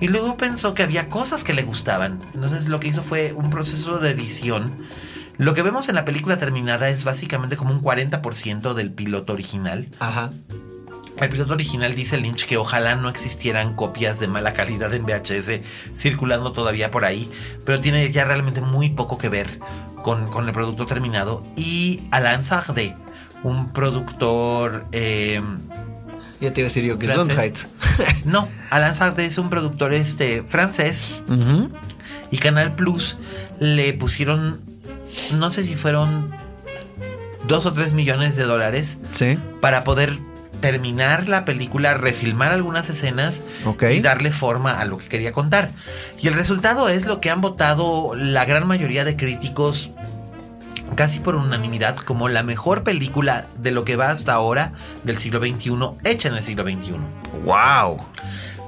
y luego pensó que había cosas que le gustaban. Entonces lo que hizo fue un proceso de edición. Lo que vemos en la película terminada es básicamente como un 40% del piloto original. Ajá. El piloto original dice Lynch que ojalá no existieran copias de mala calidad en VHS circulando todavía por ahí, pero tiene ya realmente muy poco que ver con, con el producto terminado. Y Alain Sardé, un productor. Eh, ya te iba a decir yo que es No, Alan Sardé es un productor este, francés. Y Canal Plus le pusieron, no sé si fueron dos o tres millones de dólares para poder terminar la película, refilmar algunas escenas y darle forma a lo que quería contar. Y el resultado es lo que han votado la gran mayoría de críticos casi por unanimidad como la mejor película de lo que va hasta ahora del siglo XXI hecha en el siglo XXI. ¡Wow!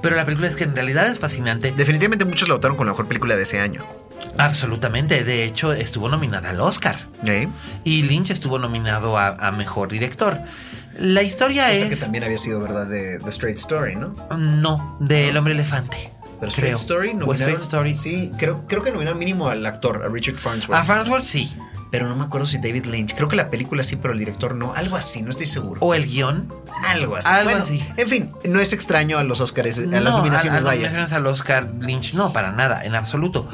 Pero la película es que en realidad es fascinante. Definitivamente muchos la votaron con la mejor película de ese año. Absolutamente, de hecho estuvo nominada al Oscar. ¿Eh? Y Lynch estuvo nominado a, Mejor Director. La historia es... que también había sido, ¿verdad? De The Straight Story, ¿no? No, de El Hombre Elefante. Pero Straight Story Straight Story. Sí, creo, creo que nominaron mínimo al actor, a Richard Farnsworth. A Farnsworth sí pero no me acuerdo si David Lynch. Creo que la película sí, pero el director no. Algo así, no estoy seguro. O el guion. Algo así. Algo así. En fin, no es extraño a los Oscars, a las nominaciones, a, a nominaciones al Oscar Lynch, no, para nada, en absoluto.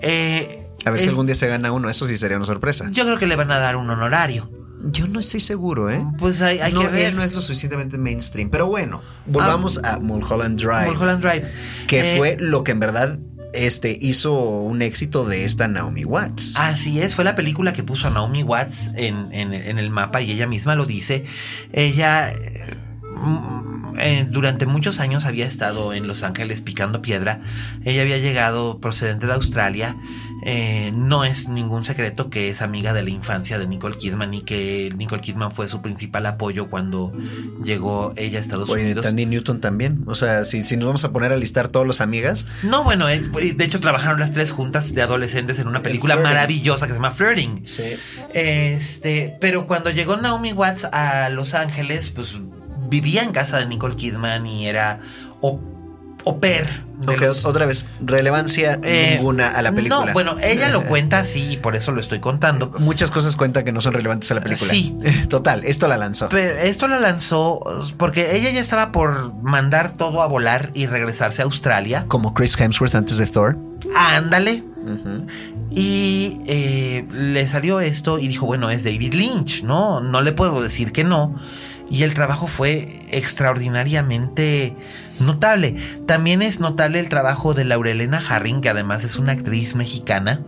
Eh, a ver si algún día se gana uno, eso sí sería una sorpresa. Yo creo que le van a dar un honorario. Yo no estoy seguro, ¿eh? Pues hay, hay que ver. Él no es lo suficientemente mainstream. Pero bueno, volvamos ah, a Mulholland Drive. Mulholland Drive. Que eh, fue lo que en verdad este, hizo un éxito de esta Naomi Watts. Así es, fue la película que puso a Naomi Watts en, el mapa y ella misma lo dice. Ella mm, eh, durante muchos años había estado en Los Ángeles picando piedra. Ella había llegado procedente de Australia Eh, no es ningún secreto que es amiga de la infancia de Nicole Kidman y que Nicole Kidman fue su principal apoyo cuando llegó ella a Estados Oye, Unidos. Tandy Newton también. O sea, si, si nos vamos a poner a listar todos los amigas. No, bueno, de hecho trabajaron las tres juntas de adolescentes en una película maravillosa que se llama Flirting. Sí. Este, pero cuando llegó Naomi Watts a Los Ángeles, pues vivía en casa de Nicole Kidman y era o, los- otra vez, relevancia Eh, ninguna a la película. No, bueno, ella lo cuenta así y por eso lo estoy contando. Muchas cosas cuentan que no son relevantes a la película. Sí. Total, esto la lanzó. Pero esto la lanzó porque ella ya estaba por mandar todo a volar y regresarse a Australia. Como Chris Hemsworth antes de Thor. Ándale. Y eh, le salió esto y dijo, bueno, es David Lynch, ¿no? No le puedo decir que no. Y el trabajo fue extraordinariamente notable. También es notable el trabajo de Laurelena Harring, que además es una actriz mexicana.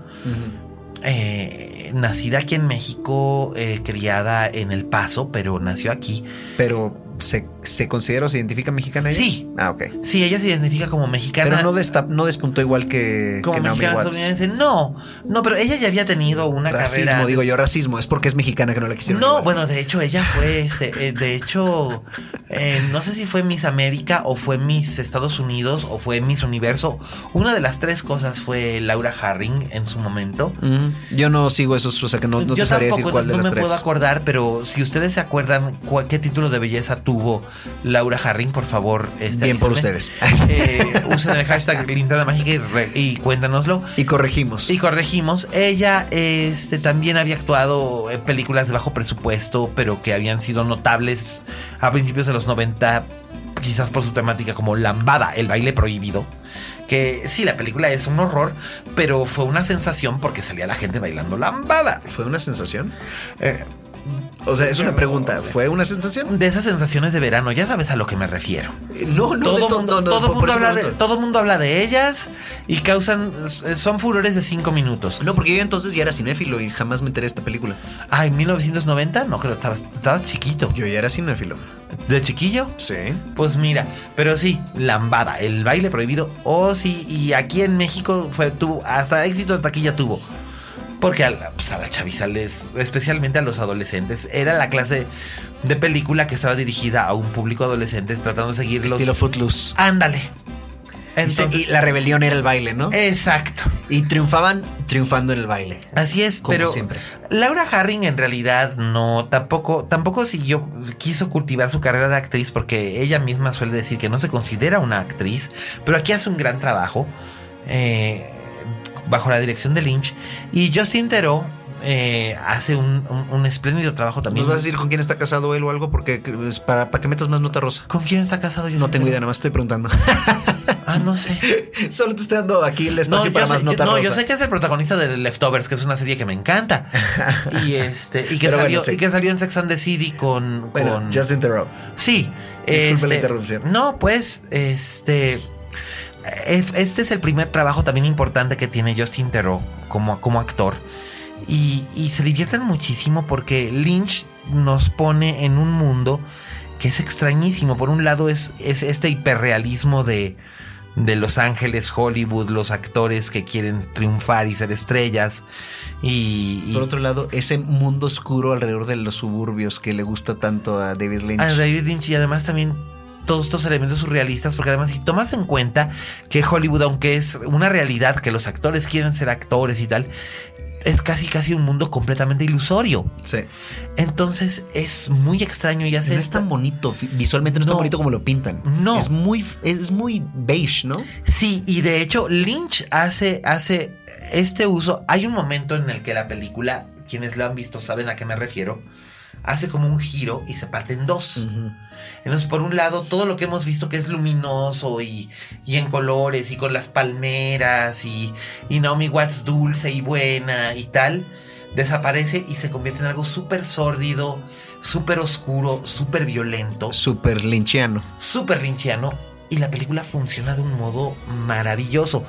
eh, nacida aquí en México, eh, criada en El Paso, pero nació aquí. Pero ¿se, se considera o se identifica mexicana ella? Sí. Ah, ok. Sí, ella se identifica como mexicana. Pero no, desta- no despuntó igual que, como que Naomi mexicana Watts. estadounidense. No, no, pero ella ya había tenido una Racismo, carrera. digo yo, racismo. Es porque es mexicana que no la quisieron. No, igual. bueno, de hecho ella fue, este, eh, de hecho, eh, no sé si fue Miss América o fue Miss Estados Unidos o fue Miss Universo. Una de las tres cosas fue Laura Harring en su momento. Mm, yo no sigo esos, o sea que no, no Yo te sabría decir cuál de no las me tres. puedo acordar, pero si ustedes se acuerdan cuál- qué título de belleza tuvo Laura Harring, por favor, este, Bien por ustedes. Eh, usen el hashtag linterna mágica y, re- y cuéntanoslo. Y corregimos. Y corregimos, ella este, también había actuado en películas de bajo presupuesto, pero que habían sido notables a principios de los 90, quizás por su temática como Lambada, el baile prohibido. Que sí, la película es un horror, pero fue una sensación porque salía la gente bailando Lambada. ¿Fue una sensación? Eh, O sea, es una pregunta. ¿Fue una sensación? de esas sensaciones de verano, ya sabes a lo que me refiero. No, no, todo mundo, no, no, todo por- mundo habla de, todo mundo habla de ellas y causan, son furores de cinco minutos. No, porque yo entonces ya era cinéfilo y jamás me enteré de esta película. Ay, 1990, no creo, estabas, estabas chiquito. Yo ya era cinéfilo. ¿De chiquillo? Sí. Pues mira, pero sí, lambada, el baile prohibido. Oh, sí, y aquí en México fue, tuvo, hasta éxito de taquilla tuvo. Porque a la, pues, a la chaviza, les, especialmente a los adolescentes, era la clase de película que estaba dirigida a un público adolescente tratando de seguir los... Estilo Footloose. Ándale. Entonces, Entonces, y la rebelión era el baile, ¿no? exacto. y triunfaban triunfando en el baile. Así es, Como pero siempre. Laura Harring en realidad no, tampoco, tampoco siguió, quiso cultivar su carrera de actriz porque ella misma suele decir que no se considera una actriz, pero aquí hace un gran trabajo eh, bajo la dirección de Lynch y Justin Theroux eh, hace un, un- un espléndido trabajo también. ¿Nos vas a decir con quién está casado él o algo? Porque es para, para que metas más nota rosa. ¿Con quién está casado Justin No tengo idea, nada más estoy preguntando. Ah, no sé. Solo te estoy dando aquí el No, espacio yo para sé, más nota no, rosa. yo sé que es el protagonista de Leftovers, que es una serie que me encanta. Y este, y que Pero bueno, salió, sí. y que salió en Sex and the City con, Bueno, con Justin Theroux. Sí. Disculpe la este, interrupción. No, pues, este. Es- Este es el primer trabajo también importante que tiene Justin Theroux como, como actor. Y, y se divierten muchísimo porque Lynch nos pone en un mundo que es extrañísimo. Por un lado es, es este hiperrealismo de, de Los Ángeles, Hollywood, los actores que quieren triunfar y ser estrellas. Y, y- Por otro lado, ese mundo oscuro alrededor de los suburbios que le gusta tanto a David Lynch. a David Lynch y además también todos estos elementos surrealistas, porque además si tomas en cuenta que Hollywood, aunque es una realidad que los actores quieren ser actores y tal, es casi casi un mundo completamente ilusorio. Sí. Entonces es muy extraño y hace No es tan bonito, visualmente no es No. tan bonito como lo pintan. No. Es muy, es muy beige, ¿no? Sí, y de hecho Lynch hace, hace este uso. Hay un momento en el que la película, quienes la han visto saben a qué me refiero, hace como un giro y se parte en dos. Entonces, por un lado, todo lo que hemos visto que es luminoso y, y en colores y con las palmeras y, y Naomi Watts dulce y buena y tal, desaparece y se convierte en algo súper sórdido, súper oscuro, súper violento, Súper lynchiano. súper lynchiano y la película funciona de un modo maravilloso.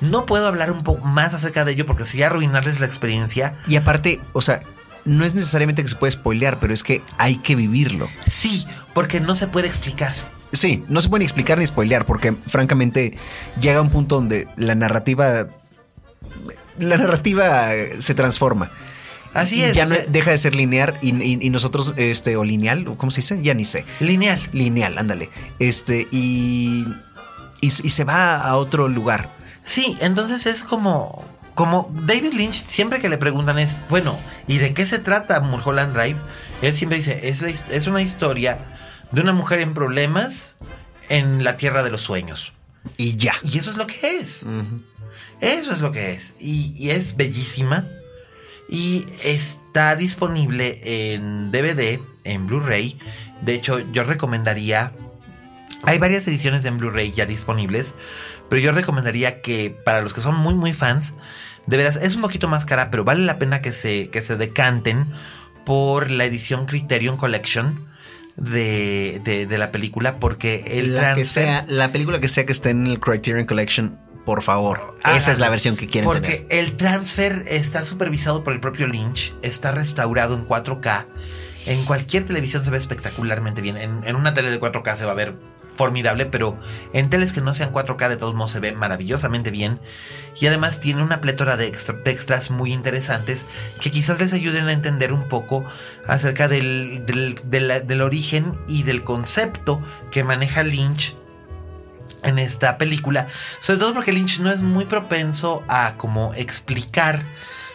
No puedo hablar un poco más acerca de ello porque sería arruinarles la experiencia. Y aparte, o sea, no es necesariamente que se puede spoilear, pero es que hay que vivirlo. Sí, porque no se puede explicar. Sí, no se puede ni explicar ni spoilear, porque francamente llega un punto donde la narrativa la narrativa se transforma. Así es. Ya no deja de ser lineal y, nosotros, este, o lineal, ¿cómo se dice? Ya ni sé. Lineal. Lineal, ándale. Este, y, y, se va a otro lugar. Sí, entonces es como, como David Lynch, siempre que le preguntan es, bueno, ¿y de qué se trata Mulholland Drive? Él siempre dice, es, es una historia de una mujer en problemas en la tierra de los sueños. Y ya. Y eso es lo que es. Eso es lo que es. y es bellísima y está disponible en DVD, en Blu-ray. De hecho, yo recomendaría... Hay varias ediciones en Blu-ray ya disponibles, pero yo recomendaría que para los que son muy muy fans, de veras es un poquito más cara, pero vale la pena que se, que se decanten por la edición Criterion Collection. De, de, la película porque el la que sea la película que sea que esté en el Criterion Collection por favor. Esa es la versión que quieren Porque el transfer está supervisado por el propio Lynch, está restaurado en 4K. En cualquier televisión se ve espectacularmente bien. En, una tele de 4K se va a ver formidable, pero en teles que no sean 4K de todos modos se ve maravillosamente bien. Y además tiene una plétora de, extras muy interesantes que quizás les ayuden a entender un poco acerca del, origen y del concepto que maneja Lynch en esta película, sobre todo porque Lynch no es muy propenso a como explicar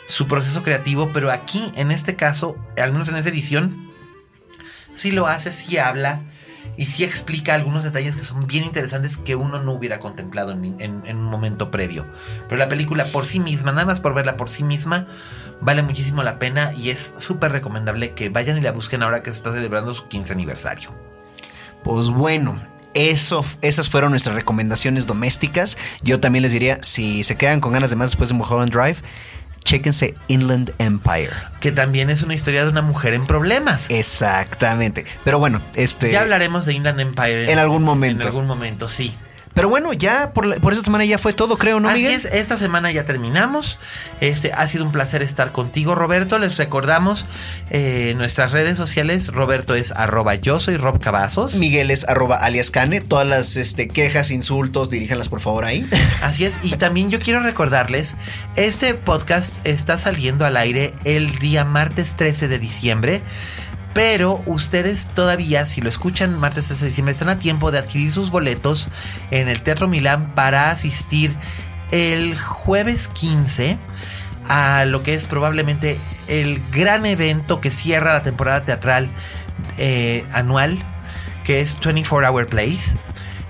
su proceso creativo, pero aquí en este caso, al menos en esa edición, sí lo hace, sí habla y sí explica algunos detalles que son bien interesantes que uno no hubiera contemplado en, un momento previo. Pero la película por sí misma, nada más por verla por sí misma, vale muchísimo la pena y es súper recomendable que vayan y la busquen ahora que se está celebrando su 15 aniversario. Pues bueno, eso, esas fueron nuestras recomendaciones domésticas. Yo también les diría, si se quedan con ganas de más después de Mulholland Drive, chéquense Inland Empire. Que también es una historia de una mujer en problemas. Exactamente. Pero bueno, este. Ya hablaremos de Inland Empire. En, algún momento. En algún momento, sí. Pero bueno, ya por, por, esta semana ya fue todo, creo, ¿no, Así es, esta semana ya terminamos. Este ha sido un placer estar contigo, Roberto. Les recordamos eh, nuestras redes sociales. Roberto es arroba yo soy Rob Cavazos. Miguel es arroba alias Cane. Todas las este, quejas, insultos, diríjanlas por favor ahí. Así es. Y también yo quiero recordarles, este podcast está saliendo al aire el día martes 13 de diciembre. Pero ustedes todavía, si lo escuchan martes 13 de diciembre, están a tiempo de adquirir sus boletos en el Teatro Milán para asistir el jueves 15 a lo que es probablemente el gran evento que cierra la temporada teatral eh, anual, que es 24 Hour Place.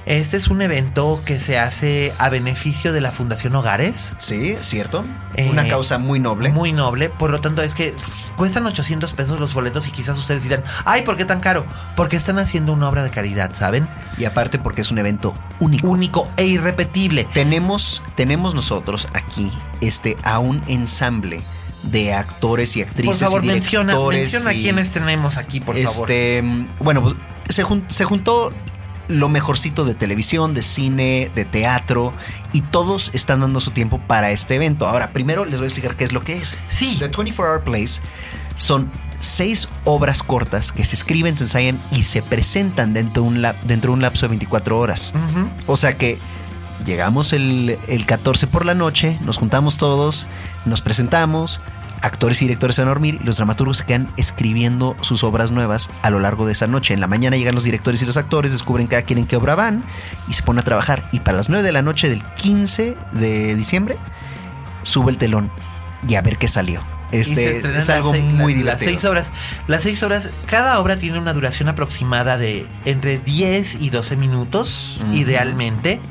Este es un evento que se hace a beneficio de la Fundación Hogares. Sí, cierto. Una eh, causa muy noble. Muy noble. Por lo tanto, es que cuestan 800 pesos los boletos y quizás ustedes dirán, ay, ¿por qué tan caro? Porque están haciendo una obra de caridad, ¿saben? Y aparte porque es un evento único. Único e irrepetible. Tenemos, tenemos nosotros aquí este, a un ensamble de actores y actrices. Por favor, y menciona, menciona a quienes tenemos aquí, por favor. Este, bueno, pues se, se juntó lo mejorcito de televisión, de cine, de teatro y todos están dando su tiempo para este evento. Ahora, primero les voy a explicar qué es lo que es. Sí. The 24 Hour Place son seis obras cortas que se escriben, se ensayan y se presentan dentro de un, dentro de un lapso de 24 horas. O sea que llegamos el, el 14 por la noche, nos juntamos todos, nos presentamos, actores y directores se van a dormir y los dramaturgos se quedan escribiendo sus obras nuevas a lo largo de esa noche. En la mañana llegan los directores y los actores, descubren cada quien en qué obra van y se ponen a trabajar. Y para las 9 de la noche del 15 de diciembre, sube el telón y a ver qué salió. Este es algo muy divertido. Las seis obras, las seis obras, cada obra tiene una duración aproximada de entre 10 y 12 minutos, idealmente.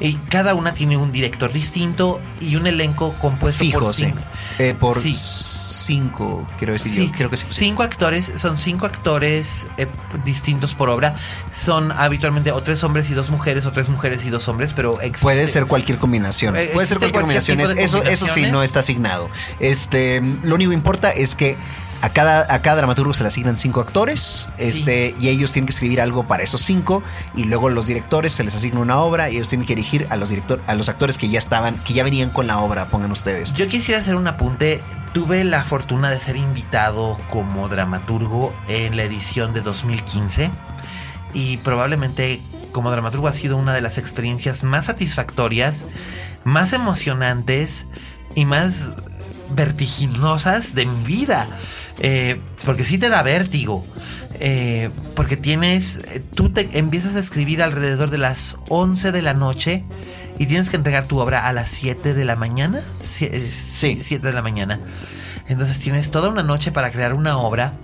Y cada una tiene un director distinto y un elenco compuesto por cinco. Eh, por cinco, quiero decir. Sí, creo que sí. Cinco actores, son cinco actores eh, distintos por obra. Son habitualmente o tres hombres y dos mujeres, o tres mujeres y dos hombres, pero Puede ser cualquier combinación. Eh, Puede ser cualquier, combinación. Eso, eso sí no está asignado. Este, lo único que importa es que a cada, a cada dramaturgo se le asignan cinco actores este, y ellos tienen que escribir algo para esos cinco y luego los directores se les asigna una obra y ellos tienen que dirigir a los, director, a los actores que ya estaban, que ya venían con la obra, pongan ustedes. Yo quisiera hacer un apunte. Tuve la fortuna de ser invitado como dramaturgo en la edición de 2015 y probablemente como dramaturgo ha sido una de las experiencias más satisfactorias, más emocionantes y más vertiginosas de mi vida. Eh, porque sí te da vértigo. Eh, porque tienes, tú te empiezas a escribir alrededor de las 11 de la noche y tienes que entregar tu obra a las 7 de la mañana. Sí, 7 de la mañana. Entonces tienes toda una noche para crear una obra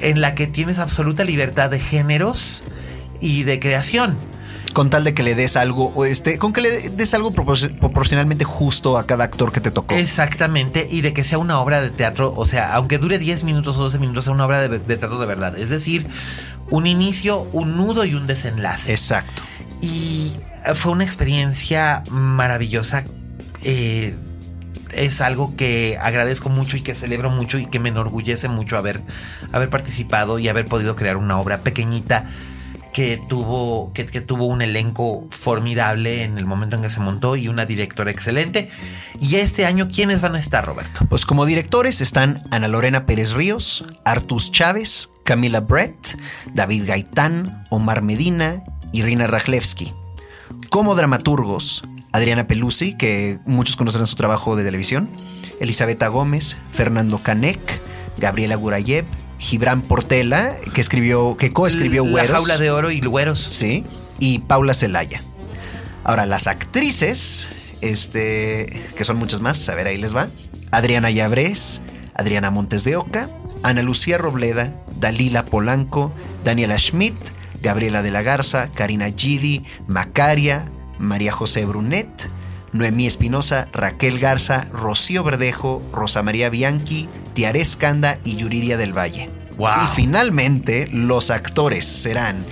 en la que tienes absoluta libertad de géneros y de creación con tal de que le des algo, o este, con que le des algo proporcionalmente justo a cada actor que te tocó. Exactamente, y de que sea una obra de teatro, o sea, aunque dure 10 minutos o 12 minutos, sea una obra de, teatro de verdad. Es decir, un inicio, un nudo y un desenlace. Exacto. Y fue una experiencia maravillosa. Eh, es algo que agradezco mucho y que celebro mucho y que me enorgullece mucho haber, haber participado y haber podido crear una obra pequeñita que tuvo, que, tuvo un elenco formidable en el momento en que se montó y una directora excelente. Y este año, ¿quiénes van a estar, Roberto? Pues como directores están Ana Lorena Pérez Ríos, Artus Chávez, Camila Brett, David Gaitán, Omar Medina y Rina Rajlewski. Como dramaturgos, Adriana Pelusi, que muchos conocerán su trabajo de televisión, Elisabetta Gómez, Fernando Canek, Gabriela Gurayev, Gibran Portela, que escribió, que coescribió Güeros. La jaula de oro y Güeros. Sí. Y Paula Celaya. Ahora, las actrices, este, que son muchas más, a ver, ahí les va. Adriana Llabrés, Adriana Montes de Oca, Ana Lucía Robleda, Dalila Polanco, Daniela Schmidt, Gabriela de la Garza, Karina Gidi, Macaria, María José Brunet, Noemí Espinosa, Raquel Garza, Rocío Verdejo, Rosa María Bianchi, Tiare Escanda y Yuriria del Valle. Y finalmente, los actores serán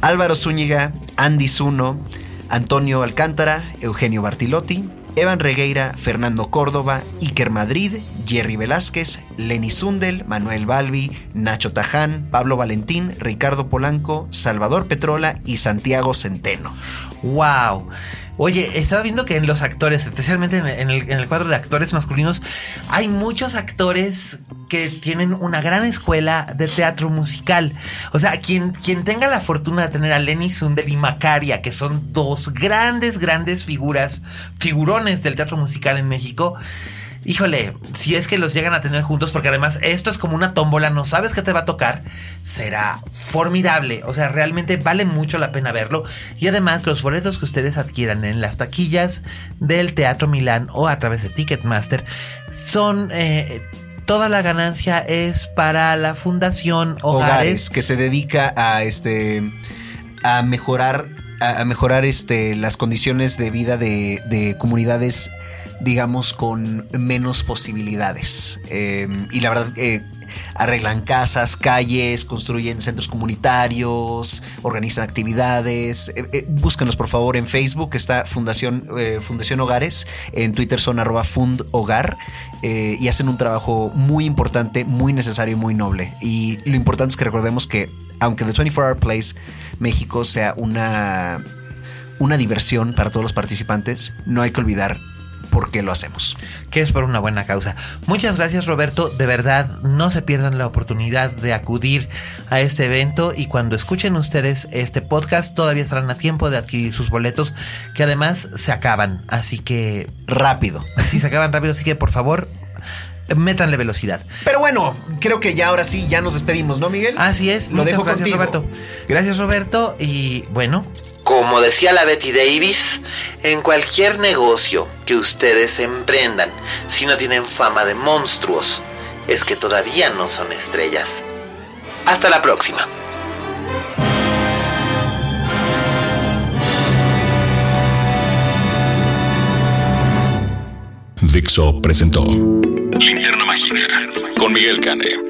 Álvaro Zúñiga, Andy Zuno, Antonio Alcántara, Eugenio Bartilotti, Evan Regueira, Fernando Córdoba, Iker Madrid, Jerry Velázquez, Lenny Sundel, Manuel Balbi, Nacho Taján, Pablo Valentín, Ricardo Polanco, Salvador Petrola y Santiago Centeno. ¡Wow! Oye, estaba viendo que en los actores, especialmente en el, cuadro de actores masculinos, hay muchos actores que tienen una gran escuela de teatro musical. O sea, quien, quien tenga la fortuna de tener a Lenny Sundel y Macaria, que son dos grandes, grandes figuras, figurones del teatro musical en México, híjole, si es que los llegan a tener juntos, porque además esto es como una tómbola, no sabes qué te va a tocar, será formidable. O sea, realmente vale mucho la pena verlo. Y además, los boletos que ustedes adquieran en las taquillas del Teatro Milán o a través de Ticketmaster son. Eh, toda la ganancia es para la Fundación Hogares, que se dedica a este a mejorar a, mejorar este las condiciones de vida de, de comunidades digamos, con menos posibilidades. Em, y la verdad, eh, arreglan casas, calles, construyen centros comunitarios, organizan actividades. Eh, eh, búsquenlos por favor en Facebook, está Fundación, Fundación Hogares, en Twitter son arroba fundhogar y hacen un trabajo muy importante, muy necesario y muy noble. Y lo importante es que recordemos que aunque The 24 Hour Place México sea una, una diversión para todos los participantes, no hay que olvidar por qué lo hacemos. Que es por una buena causa. Muchas gracias Roberto, de verdad no se pierdan la oportunidad de acudir a este evento y cuando escuchen ustedes este podcast todavía estarán a tiempo de adquirir sus boletos que además se acaban, así que rápido. Sí, se acaban rápido, así que por favor métanle velocidad. Pero bueno, creo que ya ahora sí, ya nos despedimos, ¿no, Miguel? Así es. Lo dejo gracias, Roberto. Gracias, Roberto. Y bueno. Como decía la Betty Davis, en cualquier negocio que ustedes emprendan, si no tienen fama de monstruos, es que todavía no son estrellas. Hasta la próxima. Dixo presentó Linterna Mágica con Miguel Cane.